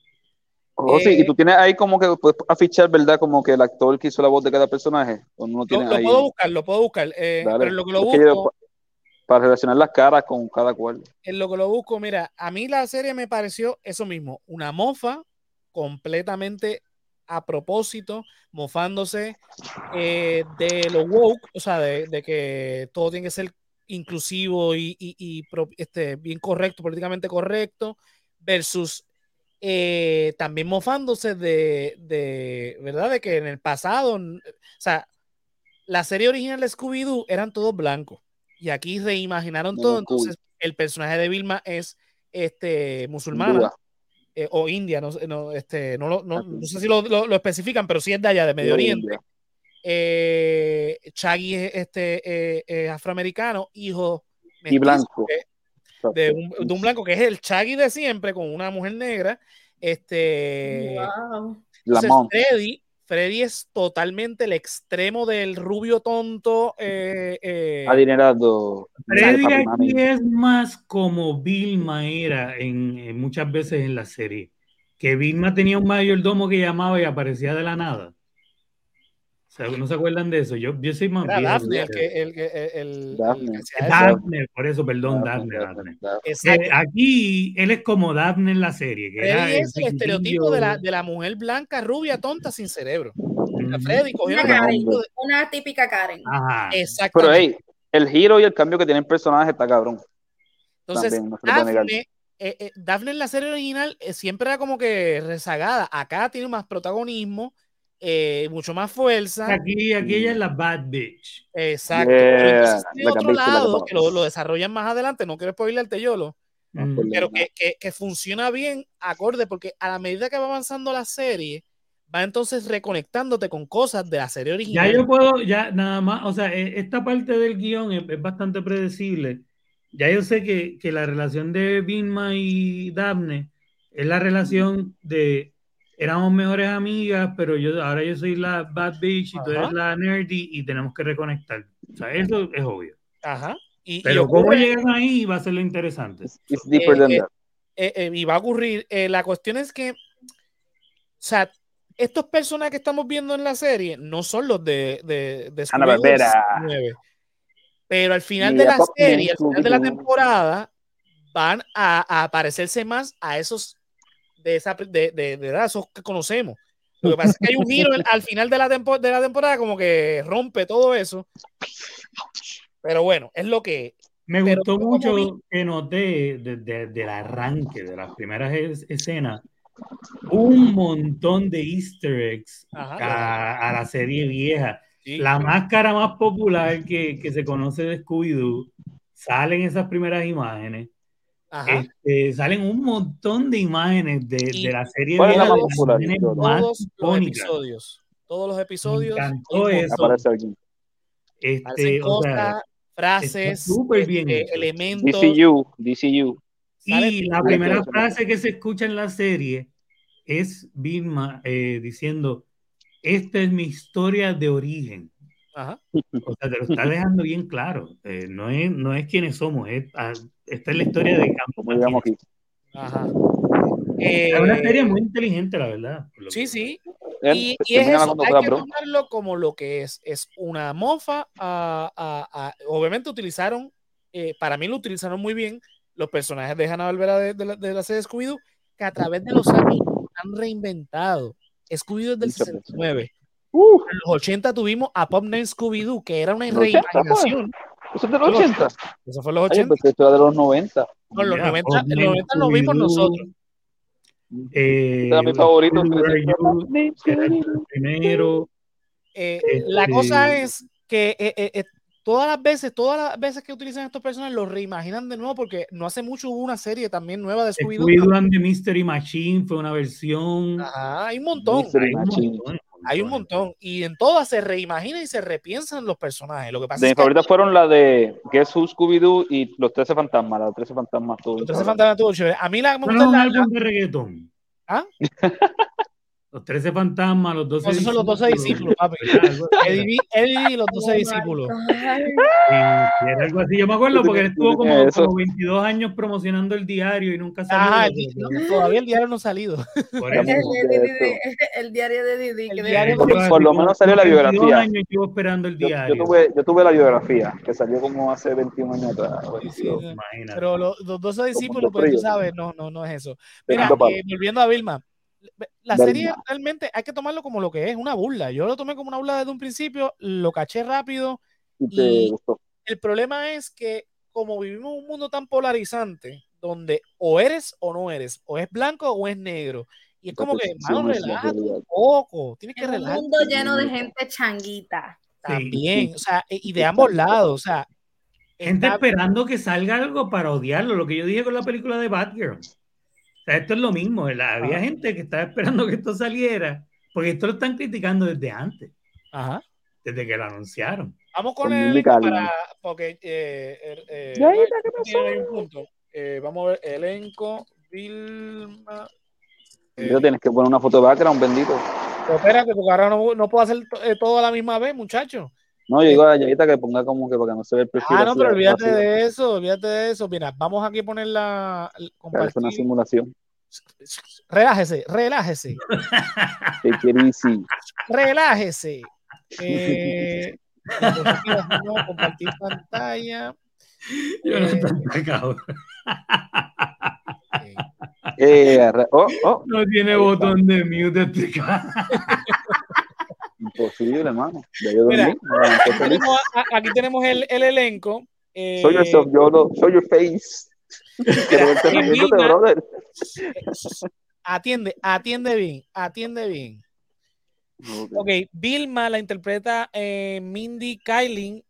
Oh, sí, Eh, y tú tienes ahí como que puedes afichar, ¿verdad? Como que el actor que hizo la voz de cada personaje. O no lo Lo, tienes lo ahí. puedo buscar, lo puedo buscar. eh, Dale. pero en lo que lo Es que yo- busco, para relacionar las caras con cada cual. en lo que lo busco, mira, a mí la serie me pareció eso mismo, una mofa completamente a propósito, mofándose eh, de lo woke, o sea, de, de que todo tiene que ser inclusivo y, y- y pro- este, bien correcto, políticamente correcto, versus eh, también mofándose de, de, ¿verdad? De que en el pasado, o sea, la serie original de Scooby-Doo eran todos blancos y aquí reimaginaron Muy todo, cool. entonces el personaje de Vilma es este, musulmana. Eh, o india, no, sé- no, este, no, no, no sé si lo, lo- lo especifican, pero sí es de allá, de Medio Oriente. Eh, Chaggy es este, eh, afroamericano, hijo Y blanco. de un, de un blanco que es el Chaggy de siempre con una mujer negra. Este, Wow. Entonces. Freddy, Freddy es totalmente el extremo del rubio tonto. eh, eh, Adinerado. Freddy aquí es más como Vilma era en, en muchas veces en la serie. Que Vilma tenía un mayordomo que llamaba y aparecía de la nada. ¿No se acuerdan de eso? Yo, yo soy más era viejo. Daphne, el que, el, el- el- Daphne. el que. Daphne, por eso, perdón, Daphne. Daphne, Daphne. Daphne. Exacto. Eh, aquí él es como Daphne en la serie. Que era Freddy es el estereotipo de la, de la mujer blanca, rubia, tonta, sin cerebro. Ujú. Freddy cogió Una Karen, una típica Karen. Ajá. Exactamente. Pero hey, el giro y el cambio que tiene el personaje está cabrón. Entonces. Daphne, eh, eh, Daphne en la serie original eh, siempre era como que rezagada. Acá tiene más protagonismo, eh, mucho más fuerza. Aquí, aquí ella es la bad bitch. Exacto. Yeah, Pero entonces hay like a otro lado boss. que lo, lo desarrollan más adelante. No quiero spoilearte yolo, Mm. pero que, que, que funciona bien acorde, porque a la medida que va avanzando la serie, va entonces reconectándote con cosas de la serie Ya original. yo puedo, ya nada más, o sea, e- esta parte del guion es, es bastante predecible. Ya yo sé que, que la relación de Vilma y Daphne es la relación de éramos mejores amigas, pero yo ahora yo soy la bad bitch y tú Ajá. eres la nerdy y tenemos que reconectar. O sea, eso es obvio. Ajá. Y, y Pero cómo ocurre- llegan ahí va a ser lo interesante. It's, it's deeper Eh, than eh, that. eh, eh, y va a ocurrir. eh, la cuestión es que, o sea, estos personajes que estamos viendo en la serie no son los de, de, de Scooby-Doo Hanna-Barbera. 19. Pero al final Ni de la serie, al final de la temporada, van a, a parecerse más a esos de esa de, de, de esos que conocemos. Lo que pasa es que hay un giro al- al final de la, tempo- de la temporada como que rompe todo eso. Pero bueno, es lo que. Me Pero gustó mucho vi- que noté desde del arranque de las primeras es- escenas un montón de easter eggs Ajá. a, a la serie vieja. Sí. La máscara más popular que, que se conoce de Scooby-Doo sale en esas primeras imágenes. Ajá. Este, salen un montón de imágenes de, Y- de la serie ¿Cuál es la vieja, más de las popular, más todos los episodios. Todos los Me episodios. encantó hay eso. Aparece alguien. Este, o sea, frases, bien este, hecho. elementos. DCU, DCU. Y la primera frase que se escucha en la serie es Vilma eh, diciendo, esta es mi historia de origen. Ajá. O sea, te lo está dejando bien claro. Eh, no, es, no es quienes somos, es, ah, esta es la historia de campo. Como digamos aquí. Ajá. Es una Eh, serie muy inteligente, la verdad. Sí, que- sí. Él Y, y es eso, hay que tomarlo como lo que es. Es una mofa. a- a- a- obviamente utilizaron, eh, para mí lo utilizaron muy bien los personajes de Hanna-Barbera de, de la, de la serie de Scooby-Doo, que a través de los años han reinventado. Scooby-Doo es del Muchas veces. 69. Uh, En los 80 tuvimos a Pop Name Scooby-Doo, que era una ¿Los 80 fue? reimaginación. eso es de los 80. Eso fue en los Ay, yo 80. pensé que esto era de los 90. No, en los Mira, 90, en Pop los 90 lo vimos nosotros. eh, Era mi favorito. Que era el primero. Eh, Este- La cosa es que eh, eh, eh, todas las veces, todas las veces que utilizan estos personajes los reimaginan de nuevo porque no hace mucho hubo una serie también nueva de Scooby-Doo. Scooby-Doo and the Mystery Machine fue una versión. Ajá, hay un montón, Mystery Hay un Machine. montón, hay un montón. Y en todas se reimaginan y se repiensan los personajes. Lo que pasa De mis que favoritas fueron la de Guess Who Scooby-Doo y Los 13 Fantasmas. Los 13 Fantasmas. todo los bien 13 cabrón. fantasmas chévere. A mí la que me No gusta un es la- álbum de reggaetón. ¿Ah? Los 13 fantasmas, los 12 No, esos son los 12 discípulos, papi. Eddie, Eddie y los 12 Oh my discípulos. Era algo así. Yo me acuerdo Yo porque él estuvo yo como, como 22 años promocionando el diario y nunca salió. Ajá, el no, todavía el diario no ha salido. por eso. El, diario de Didi. El diario de- Yo, Por lo menos salió la como 22 biografía. años llevo esperando el Yo, diario. yo tuve, yo tuve la biografía que salió como hace 21 años atrás. Sí, sí, Yo-. Pero los, los 12 discípulos, los pues tú sabes, no, no, no es eso. Mira, eh, volviendo a Vilma, la serie realmente hay que tomarlo como lo que es, una burla. Yo lo tomé como una burla desde un principio, lo caché rápido. y te Y- gustó. El problema es que como vivimos en un mundo tan polarizante, donde o eres o no eres, o es blanco o es negro, y es como que, mano, relájate un poco, tienes que En un relajarte mundo lleno de gente changuita. también, o sea, y y de ambos lados, o sea, Gente está- esperando que salga algo para odiarlo, lo que yo dije con la película de Batgirl. O sea, esto es lo mismo. la- había Ajá. gente que estaba esperando que esto saliera, porque esto lo están criticando desde antes, Ajá. desde que lo anunciaron. Vamos con el para, porque eh, eh, eh. Eh, vamos a ver, elenco, Vilma. eh, Pero tienes que poner una foto de background, bendito. pero espérate, porque ahora no, no puedo hacer to- eh, todo a la misma vez, muchacho. No, yo digo a Yayita que ponga como que para que no se vea el perfil. Ah, no, pero olvídate vacío. de eso, olvídate de eso. Mira, vamos aquí a poner la. Claro, Es una simulación. Relájese, relájese, relájese. Eh, no, compartir pantalla. Yo no Eh, estoy. Eh, re- oh, oh, No tiene botón de mute este. Imposible, mano. Ya yo dormí. Mira, Aquí tenemos, a- aquí tenemos el, el elenco. Eh, Show yourself, Yolo. Show your face. Brother. Atiende, atiende bien, atiende bien. Ok, Vilma la interpreta eh, Mindy Kaling,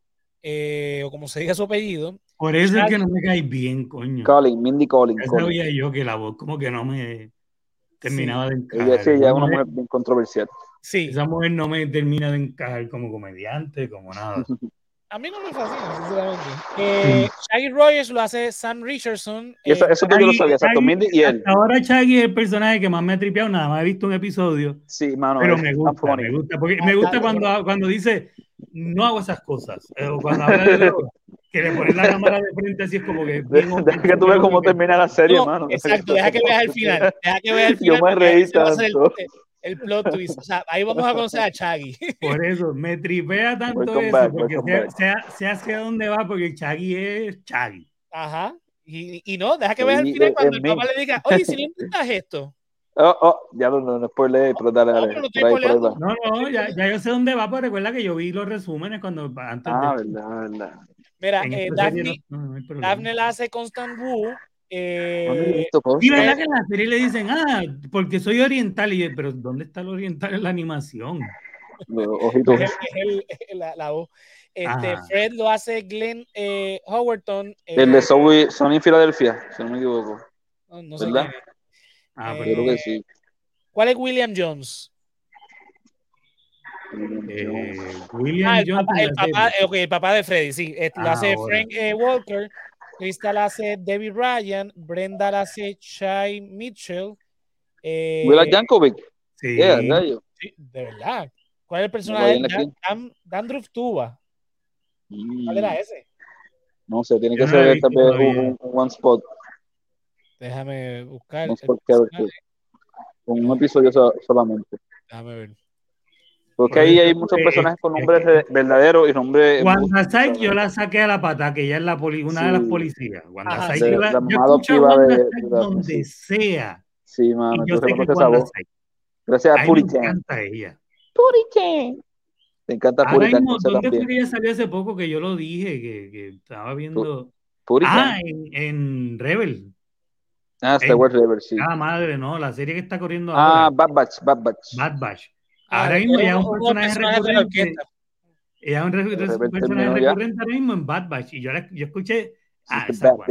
eh, o como se diga su apellido. Por eso es que no me caes bien, coño. Colin, Mindy Colin. Ya Colin. sabía yo que la voz como que no me terminaba de encajar. Ella sí, ella es una mujer bien controversial. Sí, Esa mujer no me termina de encajar como comediante, como nada. a mí no me fascina, sinceramente. Eh, Shaggy Rogers lo hace Sam Richardson. Y eso, eh, eso yo lo Shaggy- sabía, exacto. Shaggy- Mindy y él. Hasta ahora Shaggy es el personaje que más me ha tripeado, nada más he visto un episodio, Sí, mano. pero me gusta, me gusta, porque me gusta cuando, cuando dice, no hago esas cosas, eh, o cuando habla de droga, que le ponen la cámara de frente así es como que... bien Deja deja que tú veas cómo termina la serie, no, mano. exacto, deja que veas el final. Deja que veas el Yo final. me porque reí tanto. El plot twist. O sea, ahí vamos a conocer a Shaggy. Por eso, me tripea tanto Welcome eso, back, porque back. sé- sé hacia dónde va, porque Shaggy es Shaggy. Ajá. Y, y no, deja que veas el Sí, final cuando el papá le diga, oye, si no intentas esto. Oh, oh, ya no, no, no spoileé, pero dale, No, dale. pero no por ahí. No, no, ya, ya yo sé dónde va, pero recuerda que yo vi los resúmenes cuando antes Ah, de... verdad, verdad. Mira, eh, Daphne, no- no. Daphne la hace Constant Wu. No Eh. Y verdad que en la serie le dicen, ah, porque soy oriental, y pero ¿dónde está el oriental en la animación? Los ojitos. es el- es el- la, la voz. Este, Ajá. Fred lo hace Glenn eh, Howerton. eh, El de Zoe, Sony Filadelfia, si no me equivoco. no, no sé ¿verdad? es. Ah, Eh, pero Yo creo que sí. ¿Cuál es William Jones? eh, William Ah, el Johnson papá, el, papá, serie. eh, ok, el papá de Freddy, sí. Este, lo Ah, hace ahora. Frank eh, Walker. Crystal hace Debbie Ryan. Brenda la hace Shai Mitchell. Eh, Willa Jankovic. Sí. Yeah, sí, de verdad. ¿Cuál es el personaje? Dan. Dan- Dandruff Tuba. Mm, ¿Cuál era ese? No sé, tiene que ser tal vez un, un one spot, Déjame buscar. one spot character. Un episodio so- solamente. Déjame ver. Porque Por ahí hay muchos personajes con nombres re- verdaderos y nombres. Wanda Sykes yo la saqué a la pata, que ella es la poli- una de las policías. Wanda Ajá, Sykes, sí. yo, la, La yo Wanda de- Sykes de donde sea. Sí, mano, yo tú sé que esa Wanda voz. Sykes. Gracias A a mí me Puritan. encanta ella. Puritan. Te encanta Ahora Puritan, mismo, José ¿dónde fue salió hace poco? Que yo lo dije, que, que estaba viendo. Puritan. Ah, en, en Rebel. Ah, Star Wars Rebel, sí. Ah, madre, no, la serie que está corriendo Ah, ahora. Bad Batch, Bad Batch. Bad Batch. Ah, Ahora mismo ya es un personaje recurrente. Ella es un, re- personaje recurrente ahora mismo en Bad Batch. Y yo, la- yo escuché. Ah, esa es Bad.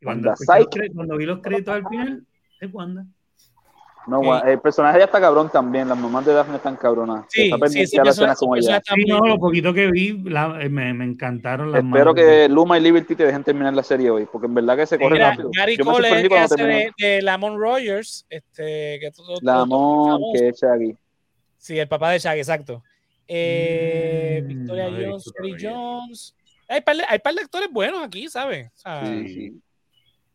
Y cuando, escuché cuando vi los créditos al final, es Wanda. No, Ok. gua- el personaje ya está cabrón también. Las mamás de Daphne están cabronas. Sí, está sí, pendiente ese a la personaje, escena como ella. Sí, no, lo poquito que vi, la- eh, me, me encantaron las Espero manos que Luma y Liberty te dejen terminar la serie hoy, porque en verdad que se corre Mira, rápido. Gary Yo Cole es el que hace de, de Lamont Rogers, este, que todo, Lamont, que es Shaggy. Sí, el papá de Shaggy, exacto. Eh, Mm, Victoria no Jones, pues, Terry. Jones. Hay par, de, hay par de actores buenos aquí, ¿sabes? O sea, Sí, sí.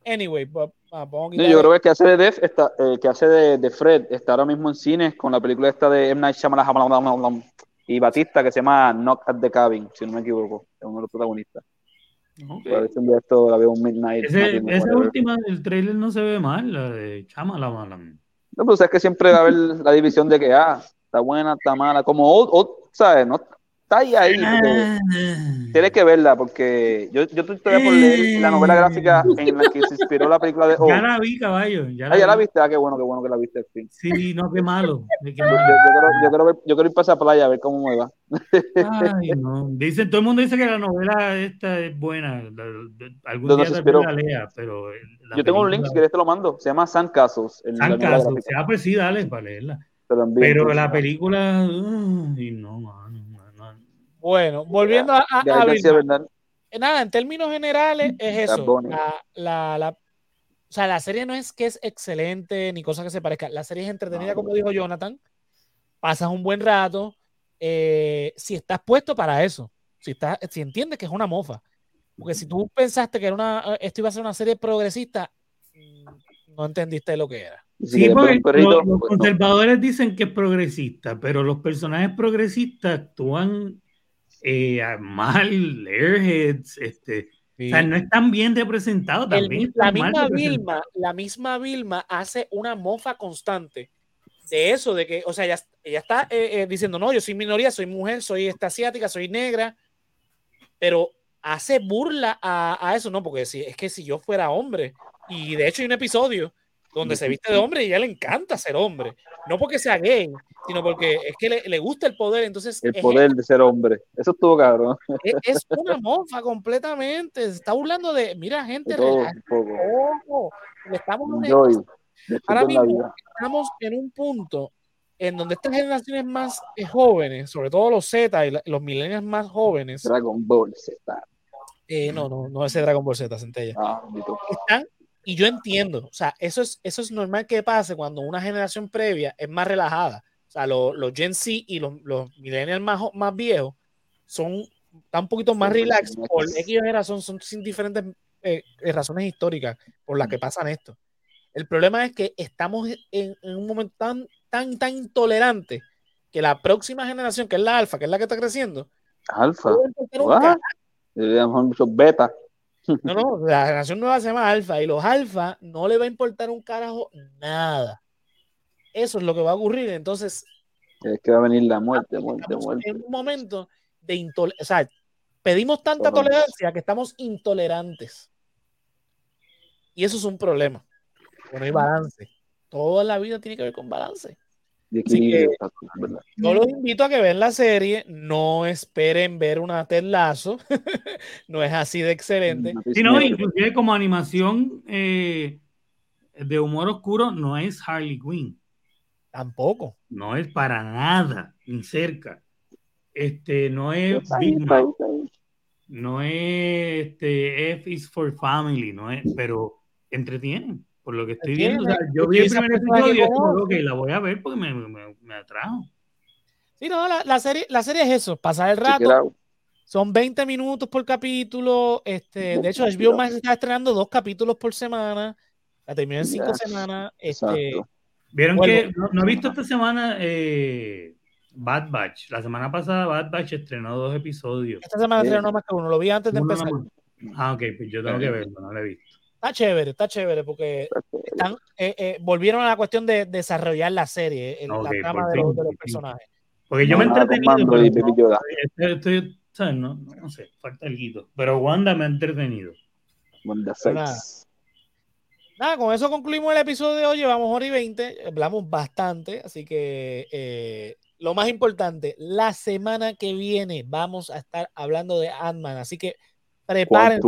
Anyway, pues, vamos a No, yo creo que el que hace de Def, está, eh, que hace de, de Fred, está ahora mismo en cines con la película esta de M. Night Shyamalan y Batista que se llama Knock at the Cabin, si no me equivoco, es uno de los protagonistas. Ok. A esto la veo un Midnight. Ese- esa última del trailer no se ve mal, la de Chama la Malan. No, pero sabes que siempre va a haber la división de que, ah, está buena, está mala, como, old, old, ¿sabes? No, está ahí, ahí. porque Tienes que verla, porque yo, yo estoy todavía por leer la novela gráfica en la que se inspiró la película de Ya Old. la vi, caballo. Ya Ah, ya la vi. viste, ah, qué bueno, qué bueno que la viste al fin. Sí, no, qué malo. Qué Yo, malo. yo quiero, yo, quiero ver- yo quiero ir para esa playa a ver cómo me va. Ay, no. Dicen, todo el mundo dice que la novela esta es buena. la- la- algún ¿Dónde día la lea, pero. la Yo tengo un link, si quieres te lo mando. Se llama Sandcastles. En la San novela Caso. gráfica. Ah, pues sí, dale, para leerla. Pero entonces. la película. Ay, no, mano. no, no. Bueno, volviendo a. Eh, Nada, en términos generales es Bad eso. La, la, la- o sea, la serie no es que es excelente ni cosa que se parezca. La serie es entretenida, No, como dijo Jonathan. Pasas un buen rato. eh, si estás puesto para eso. Si, estás, si entiendes que es una mofa. Porque si tú pensaste que era una, esto iba a ser una serie progresista, mm, no entendiste lo que era. Sí, porque perrito, los, los pues no. conservadores dicen que es progresista, pero los personajes progresistas actúan eh, mal, airheads, este, o sea, no están bien representados El también. mi- la misma. Vilma, la misma Vilma hace una mofa constante de eso, de que, o sea, ella, ella está eh, eh, diciendo, no, yo soy minoría, soy mujer, soy esta asiática, soy negra, pero hace burla a, a eso, ¿no? Porque si, es que si yo fuera hombre, y de hecho hay un episodio donde se viste de hombre y a ella le encanta ser hombre, no porque sea gay, sino porque es que le, le gusta el poder, entonces El poder de ser hombre. Eso estuvo cabrón. es, es una mofa completamente, se está burlando de, mira gente, todo le estamos Enjoy. Ahora mismo estamos en un punto en donde estas generaciones más eh, jóvenes, sobre todo los Z y la- los millennials más jóvenes, Dragon Ball Z. eh, no, no, no ese Dragon Ball Z, Centella, Ah, están, y yo entiendo, o sea, eso es, eso es normal que pase cuando una generación previa es más relajada. O sea, lo- los Gen Z y los, los millennials más, más viejos son están un poquito más relax por. X razón, son sin diferentes eh, eh, razones históricas por las que pasan esto. El problema es que estamos en, en un momento tan, tan, tan intolerante que la próxima generación, que es la alfa, que es la que está creciendo, Alfa. muchos beta. No, no, la generación nueva se llama alfa y los alfa no le va a importar un carajo nada. Eso es lo que va a ocurrir. Entonces, Es que va a venir la muerte, muerte, muerte. en un momento de intolerancia. O sea, pedimos tanta tolerancia que estamos intolerantes. Y eso es un problema. No hay balance. Toda la vida tiene que ver con balance. De. Yo los invito a que vean la serie. No esperen ver una Ted Lasso. no es así de excelente. Sí, no, inclusive como animación eh, de humor oscuro no es Harley Quinn. Tampoco. No es para nada, ni cerca. Este, no es Big ahí. no es este, F is for Family, no es, pero entretienen, por lo que estoy viendo. O sea, yo vi el primer episodio y como, ok, la voy a ver porque me, me, me atrajo. Sí, no, la, la serie, la serie es eso, pasar el rato. Son 20 minutos por capítulo. Este, de hecho, HBO Max está estrenando dos capítulos por semana. La terminó en cinco Yes, semanas. Este, Exacto. ¿Vieron que no, no he visto esta semana eh, Bad Batch? La semana pasada Bad Batch estrenó dos episodios. esta semana Sí. estrenó más que uno. Lo vi antes de Uno empezar. Ah, ok, pues yo tengo que verlo, no lo he visto. Está chévere, está chévere porque están, eh, eh, volvieron a la cuestión de desarrollar la serie, el- Ok, la trama de los, de los personajes. Porque yo me he Nada con entretenido, no, estoy, estoy- ¿sabes? No, no sé, falta algo. Pero Wanda me ha entretenido. Wanda Pero nada. Sex. Nada, con eso concluimos el episodio de hoy. Llevamos hora y 20, hablamos bastante, así que eh, lo más importante, la semana que viene vamos a estar hablando de Ant-Man, así que prepárense.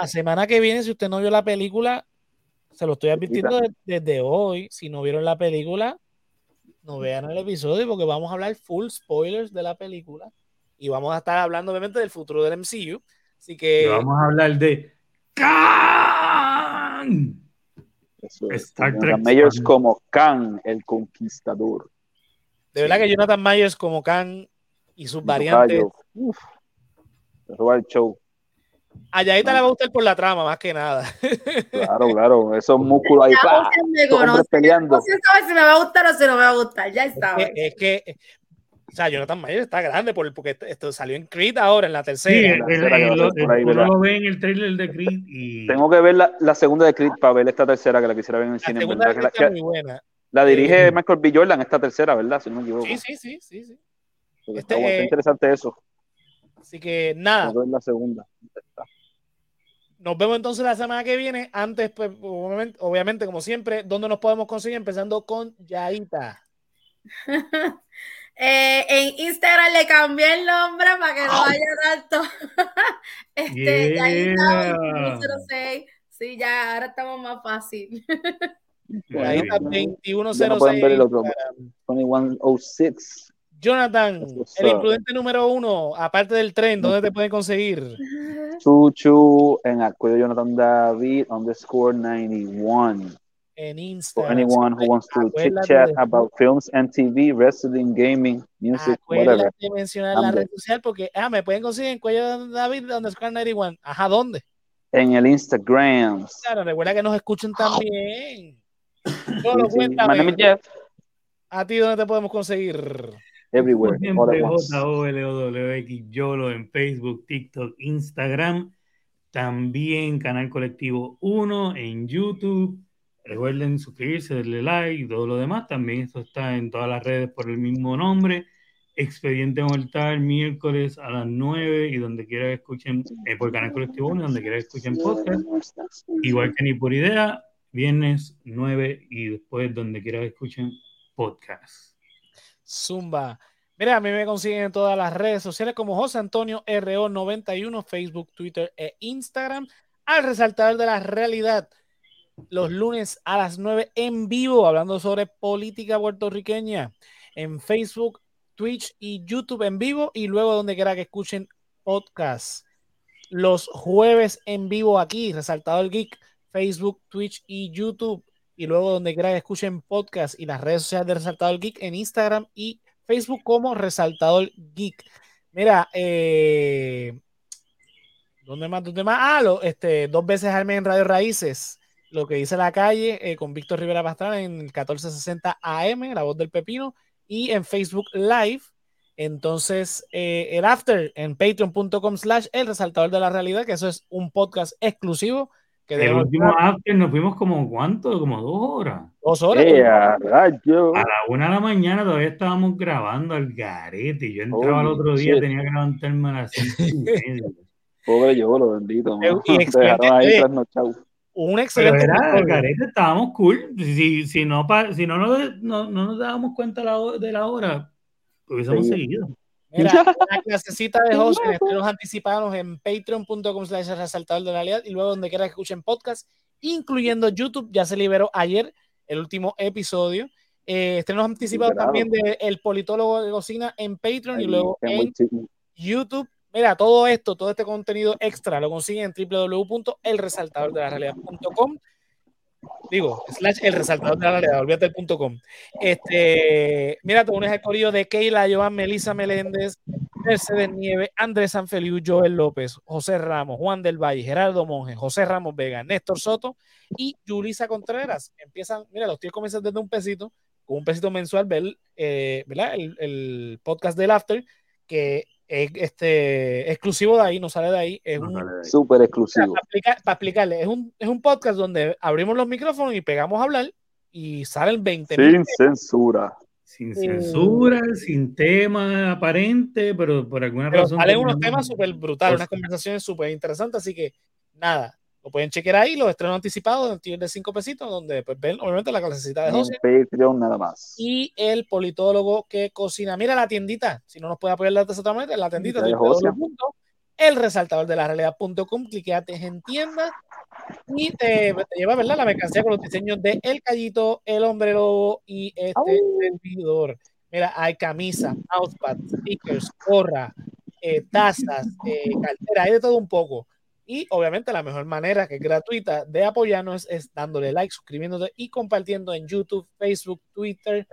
La semana que viene, si usted no vio la película, se lo estoy advirtiendo de- desde hoy. Si no vieron la película, no vean el episodio porque vamos a hablar full spoilers de la película y vamos a estar hablando obviamente del futuro del MCU. Así Y que vamos a hablar de Khan. Eso es. Star Jonathan Trek Mayers como Khan, el conquistador. de verdad que Jonathan Myers como Khan y sus variantes. Uf. Roba el show. a Yaita le va a gustar por la trama más que nada. Claro, claro. Esos músculos ahí. Conoce. peleando. Usted sabe si me va a gustar o si no me va a gustar. Ya Es sabe. que, es que, o sea, Jonathan Myers está grande por, porque esto salió en Creed ahora, en la Sí, tercera. el- la tercera lo- ve en el trailer de Creed y Tengo que ver la, la segunda de Creed para ver esta tercera que la quisiera ver en el la cine. segunda verdad, que la, está muy buena. la dirige Sí. Michael B. Jordan, esta tercera, ¿verdad? Si no me equivoco. Sí, sí, sí, sí, sí. Este, está, está eh, interesante eso. Así que nada, la segunda. nos vemos entonces la semana que viene. Antes, pues, obviamente, obviamente, como siempre, ¿dónde nos podemos conseguir? Empezando con Yaita. Eh, en Instagram le cambié el nombre para que no vaya tanto. este, Yeah. 2106. Sí, ya, ahora estamos más fácil. Yaita bien. 2106. Ya no pueden ver el otro. Instagram. 2106. Jonathan, el imprudente número uno, aparte del tren, ¿dónde te pueden conseguir? Chuchu en Acuerdo Jonathan David underscore 91. En For Instagram. anyone who wants to chit chat de- about films and TV, wrestling, gaming, music, whatever. Acuérdate de mencionar la Ande. red social porque ah, me pueden conseguir en cuello David underscore 91. Ajá, ¿dónde? En el Instagram. Claro, recuerda que nos escuchen también. Solo Sí, sí. My cuéntame, name is Jeff. ¿a ti dónde te podemos conseguir? Everywhere. J-O-L-O-W-X, YOLO en Facebook, TikTok, Instagram. También Canal Colectivo 1 en YouTube. Recuerden suscribirse, darle like y todo lo demás. También esto está en todas las redes por el mismo nombre. Expediente Mortal miércoles a las 9 y donde quiera que escuchen eh, por Canal Colectivo 1, donde quiera que escuchen podcast. Igual que ni por idea, viernes 9 y después donde quiera que escuchen podcast. Zumba. Mira, a mí me consiguen en todas las redes sociales como José Antonio RO91, Facebook, Twitter e Instagram. Al resaltar de la realidad, los lunes a las 9 en vivo, hablando sobre política puertorriqueña en Facebook, Twitch y YouTube en vivo y luego donde quiera que escuchen podcast. Los jueves en vivo aquí, resaltado el geek, Facebook, Twitch y YouTube. Y luego donde quiera que escuchen podcast y las redes sociales de Resaltado el Geek en Instagram y Facebook como Resaltador Geek. Mira, eh, ¿dónde más? ¿Dónde más? Ah, lo, este, dos veces al mes en Radio Raíces, lo que dice la calle eh, con Víctor Rivera Pastrana en el 1460 AM, la voz del pepino, y en Facebook Live. Entonces, eh, el after en patreon.com slash el resaltador de la realidad, que eso es un podcast exclusivo. Que el último after nos fuimos como cuánto, como dos horas. Dos horas. Eh, a rayo. A la una de la mañana todavía estábamos grabando al garete. Yo entraba el otro día, shit. tenía que levantarme a las cinco y media. Pobre yo, lo bendito. Y excelente, ahí. Un Pero excelente. era, episodio. garete, estábamos cool. Si, si, no, pa- si no, nos- no, no nos dábamos cuenta de la hora, hubiésemos Sí. seguido. Mira, la clasecita de José, estrenos anticipados en patreon.com slash resaltador de la realidad y luego donde quiera que escuchen podcast, incluyendo YouTube, ya se liberó ayer el último episodio. Eh, estrenos anticipados Liberado. también de El Politólogo de Cocina en Patreon y Ahí, luego can't en YouTube. Mira, todo esto, todo este contenido extra lo consiguen en www.elresaltadordelarealidad.com. Digo, slash el resaltador de la realidad, olvídate el punto com. Este, mira, te unes al corillo de Keila, Joan, Melissa Meléndez, Mercedes Nieve, Andrés Sanfeliu, Joel López, José Ramos, Juan del Valle, Gerardo Monge, José Ramos Vega, Néstor Soto y Yulisa Contreras. Empiezan, mira, los tíos comienzan desde un pesito, con un pesito mensual, ver, eh, ¿verdad? El podcast del After, que es este, exclusivo de ahí, no sale de ahí, es No un, sale de ahí. Súper para, exclusivo. explicar- para explicarle, es un, es un podcast donde abrimos los micrófonos y pegamos a hablar y salen 20 mil. Sin censura. Sin censura, sin tema aparente, pero por alguna Pero razón. salen unos temas súper brutales, unas conversaciones súper interesantes, así que nada, lo pueden chequear ahí, los estrenos anticipados en tier de 5 pesitos, donde pues, ven obviamente la clasecita de José Patreon nada más. y el politólogo que cocina. Mira la tiendita, si no nos puede apoyar de otra manera, la tiendita de José. elresaltadordelarealidad.com, cliqueate en tienda y te, te lleva ¿verdad? la mercancía con los diseños de El Callito, El Hombre Lobo y este Au. servidor. Mira, hay camisa, mousepad, stickers, gorra, eh, tazas, eh, cartera, hay de todo un poco. Y obviamente la mejor manera, que es gratuita, de apoyarnos es dándole like, suscribiéndote y compartiendo en YouTube, Facebook, Twitter,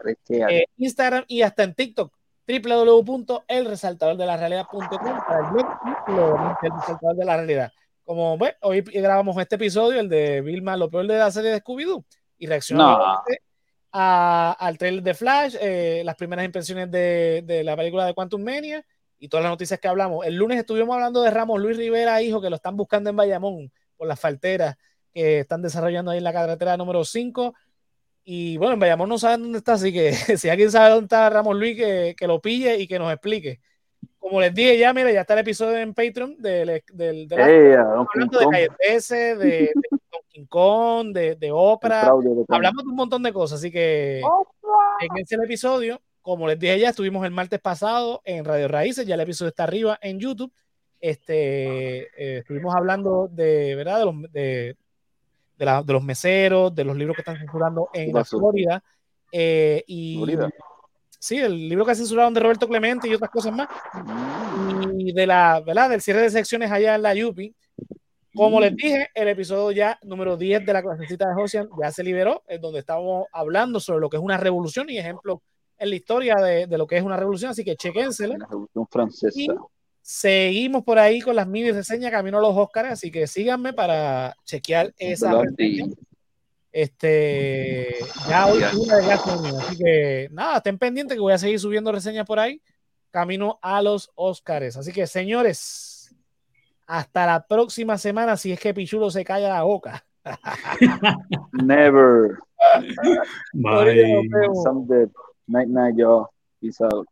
eh, Instagram y hasta en TikTok www.elresaltadordelarealidad.com para el blog y el resaltador de la realidad. Como ves, hoy grabamos este episodio, el de Vilma, lo peor de la serie de Scooby-Doo, y reaccionamos No. a- al trailer de Flash, eh, las primeras impresiones de, de la película de Quantum Mania y todas las noticias que hablamos. El lunes estuvimos hablando de Ramos Luis Rivera, hijo, que lo están buscando en Bayamón por las falteras que están desarrollando ahí en la carretera número 5. Y bueno, en Bayamón no saben dónde está, así que si alguien sabe dónde está Ramos Luis, que, que lo pille y que nos explique. Como les dije ya, mira, ya está el episodio en Patreon del, del, de King hablando de. Calle 13, de, de Donkey Kong, de, de Oprah, hablamos de un montón de cosas, así que en ese episodio, como les dije ya, estuvimos el martes pasado en Radio Raíces, ya el episodio está arriba en YouTube. Este, eh, estuvimos hablando de, ¿verdad? De los, de, de la- de los meseros, de los libros que están censurando en ¿Qué la? Florida. eh, y Florida. sí, el libro que censuraron de Roberto Clemente y otras cosas más. Mm. Y de la, ¿verdad? Del cierre de secciones allá en la Yupi. Como les dije, el episodio ya número 10 de la clasecita de Josian ya se liberó, en donde estábamos hablando sobre lo que es una revolución y ejemplos en la historia de, de lo que es una revolución, así que chequénselo. La Revolución Francesa. Y seguimos por ahí con las mini reseñas camino a los Oscars, así que síganme para chequear esa. Este, ya hoy es una de así que nada, estén pendientes que voy a seguir subiendo reseñas por ahí, camino a los Oscars. Así que, señores, hasta la próxima semana, si es que Pichulo se calla la boca. Never. Bye. Night night, y'all. Peace out.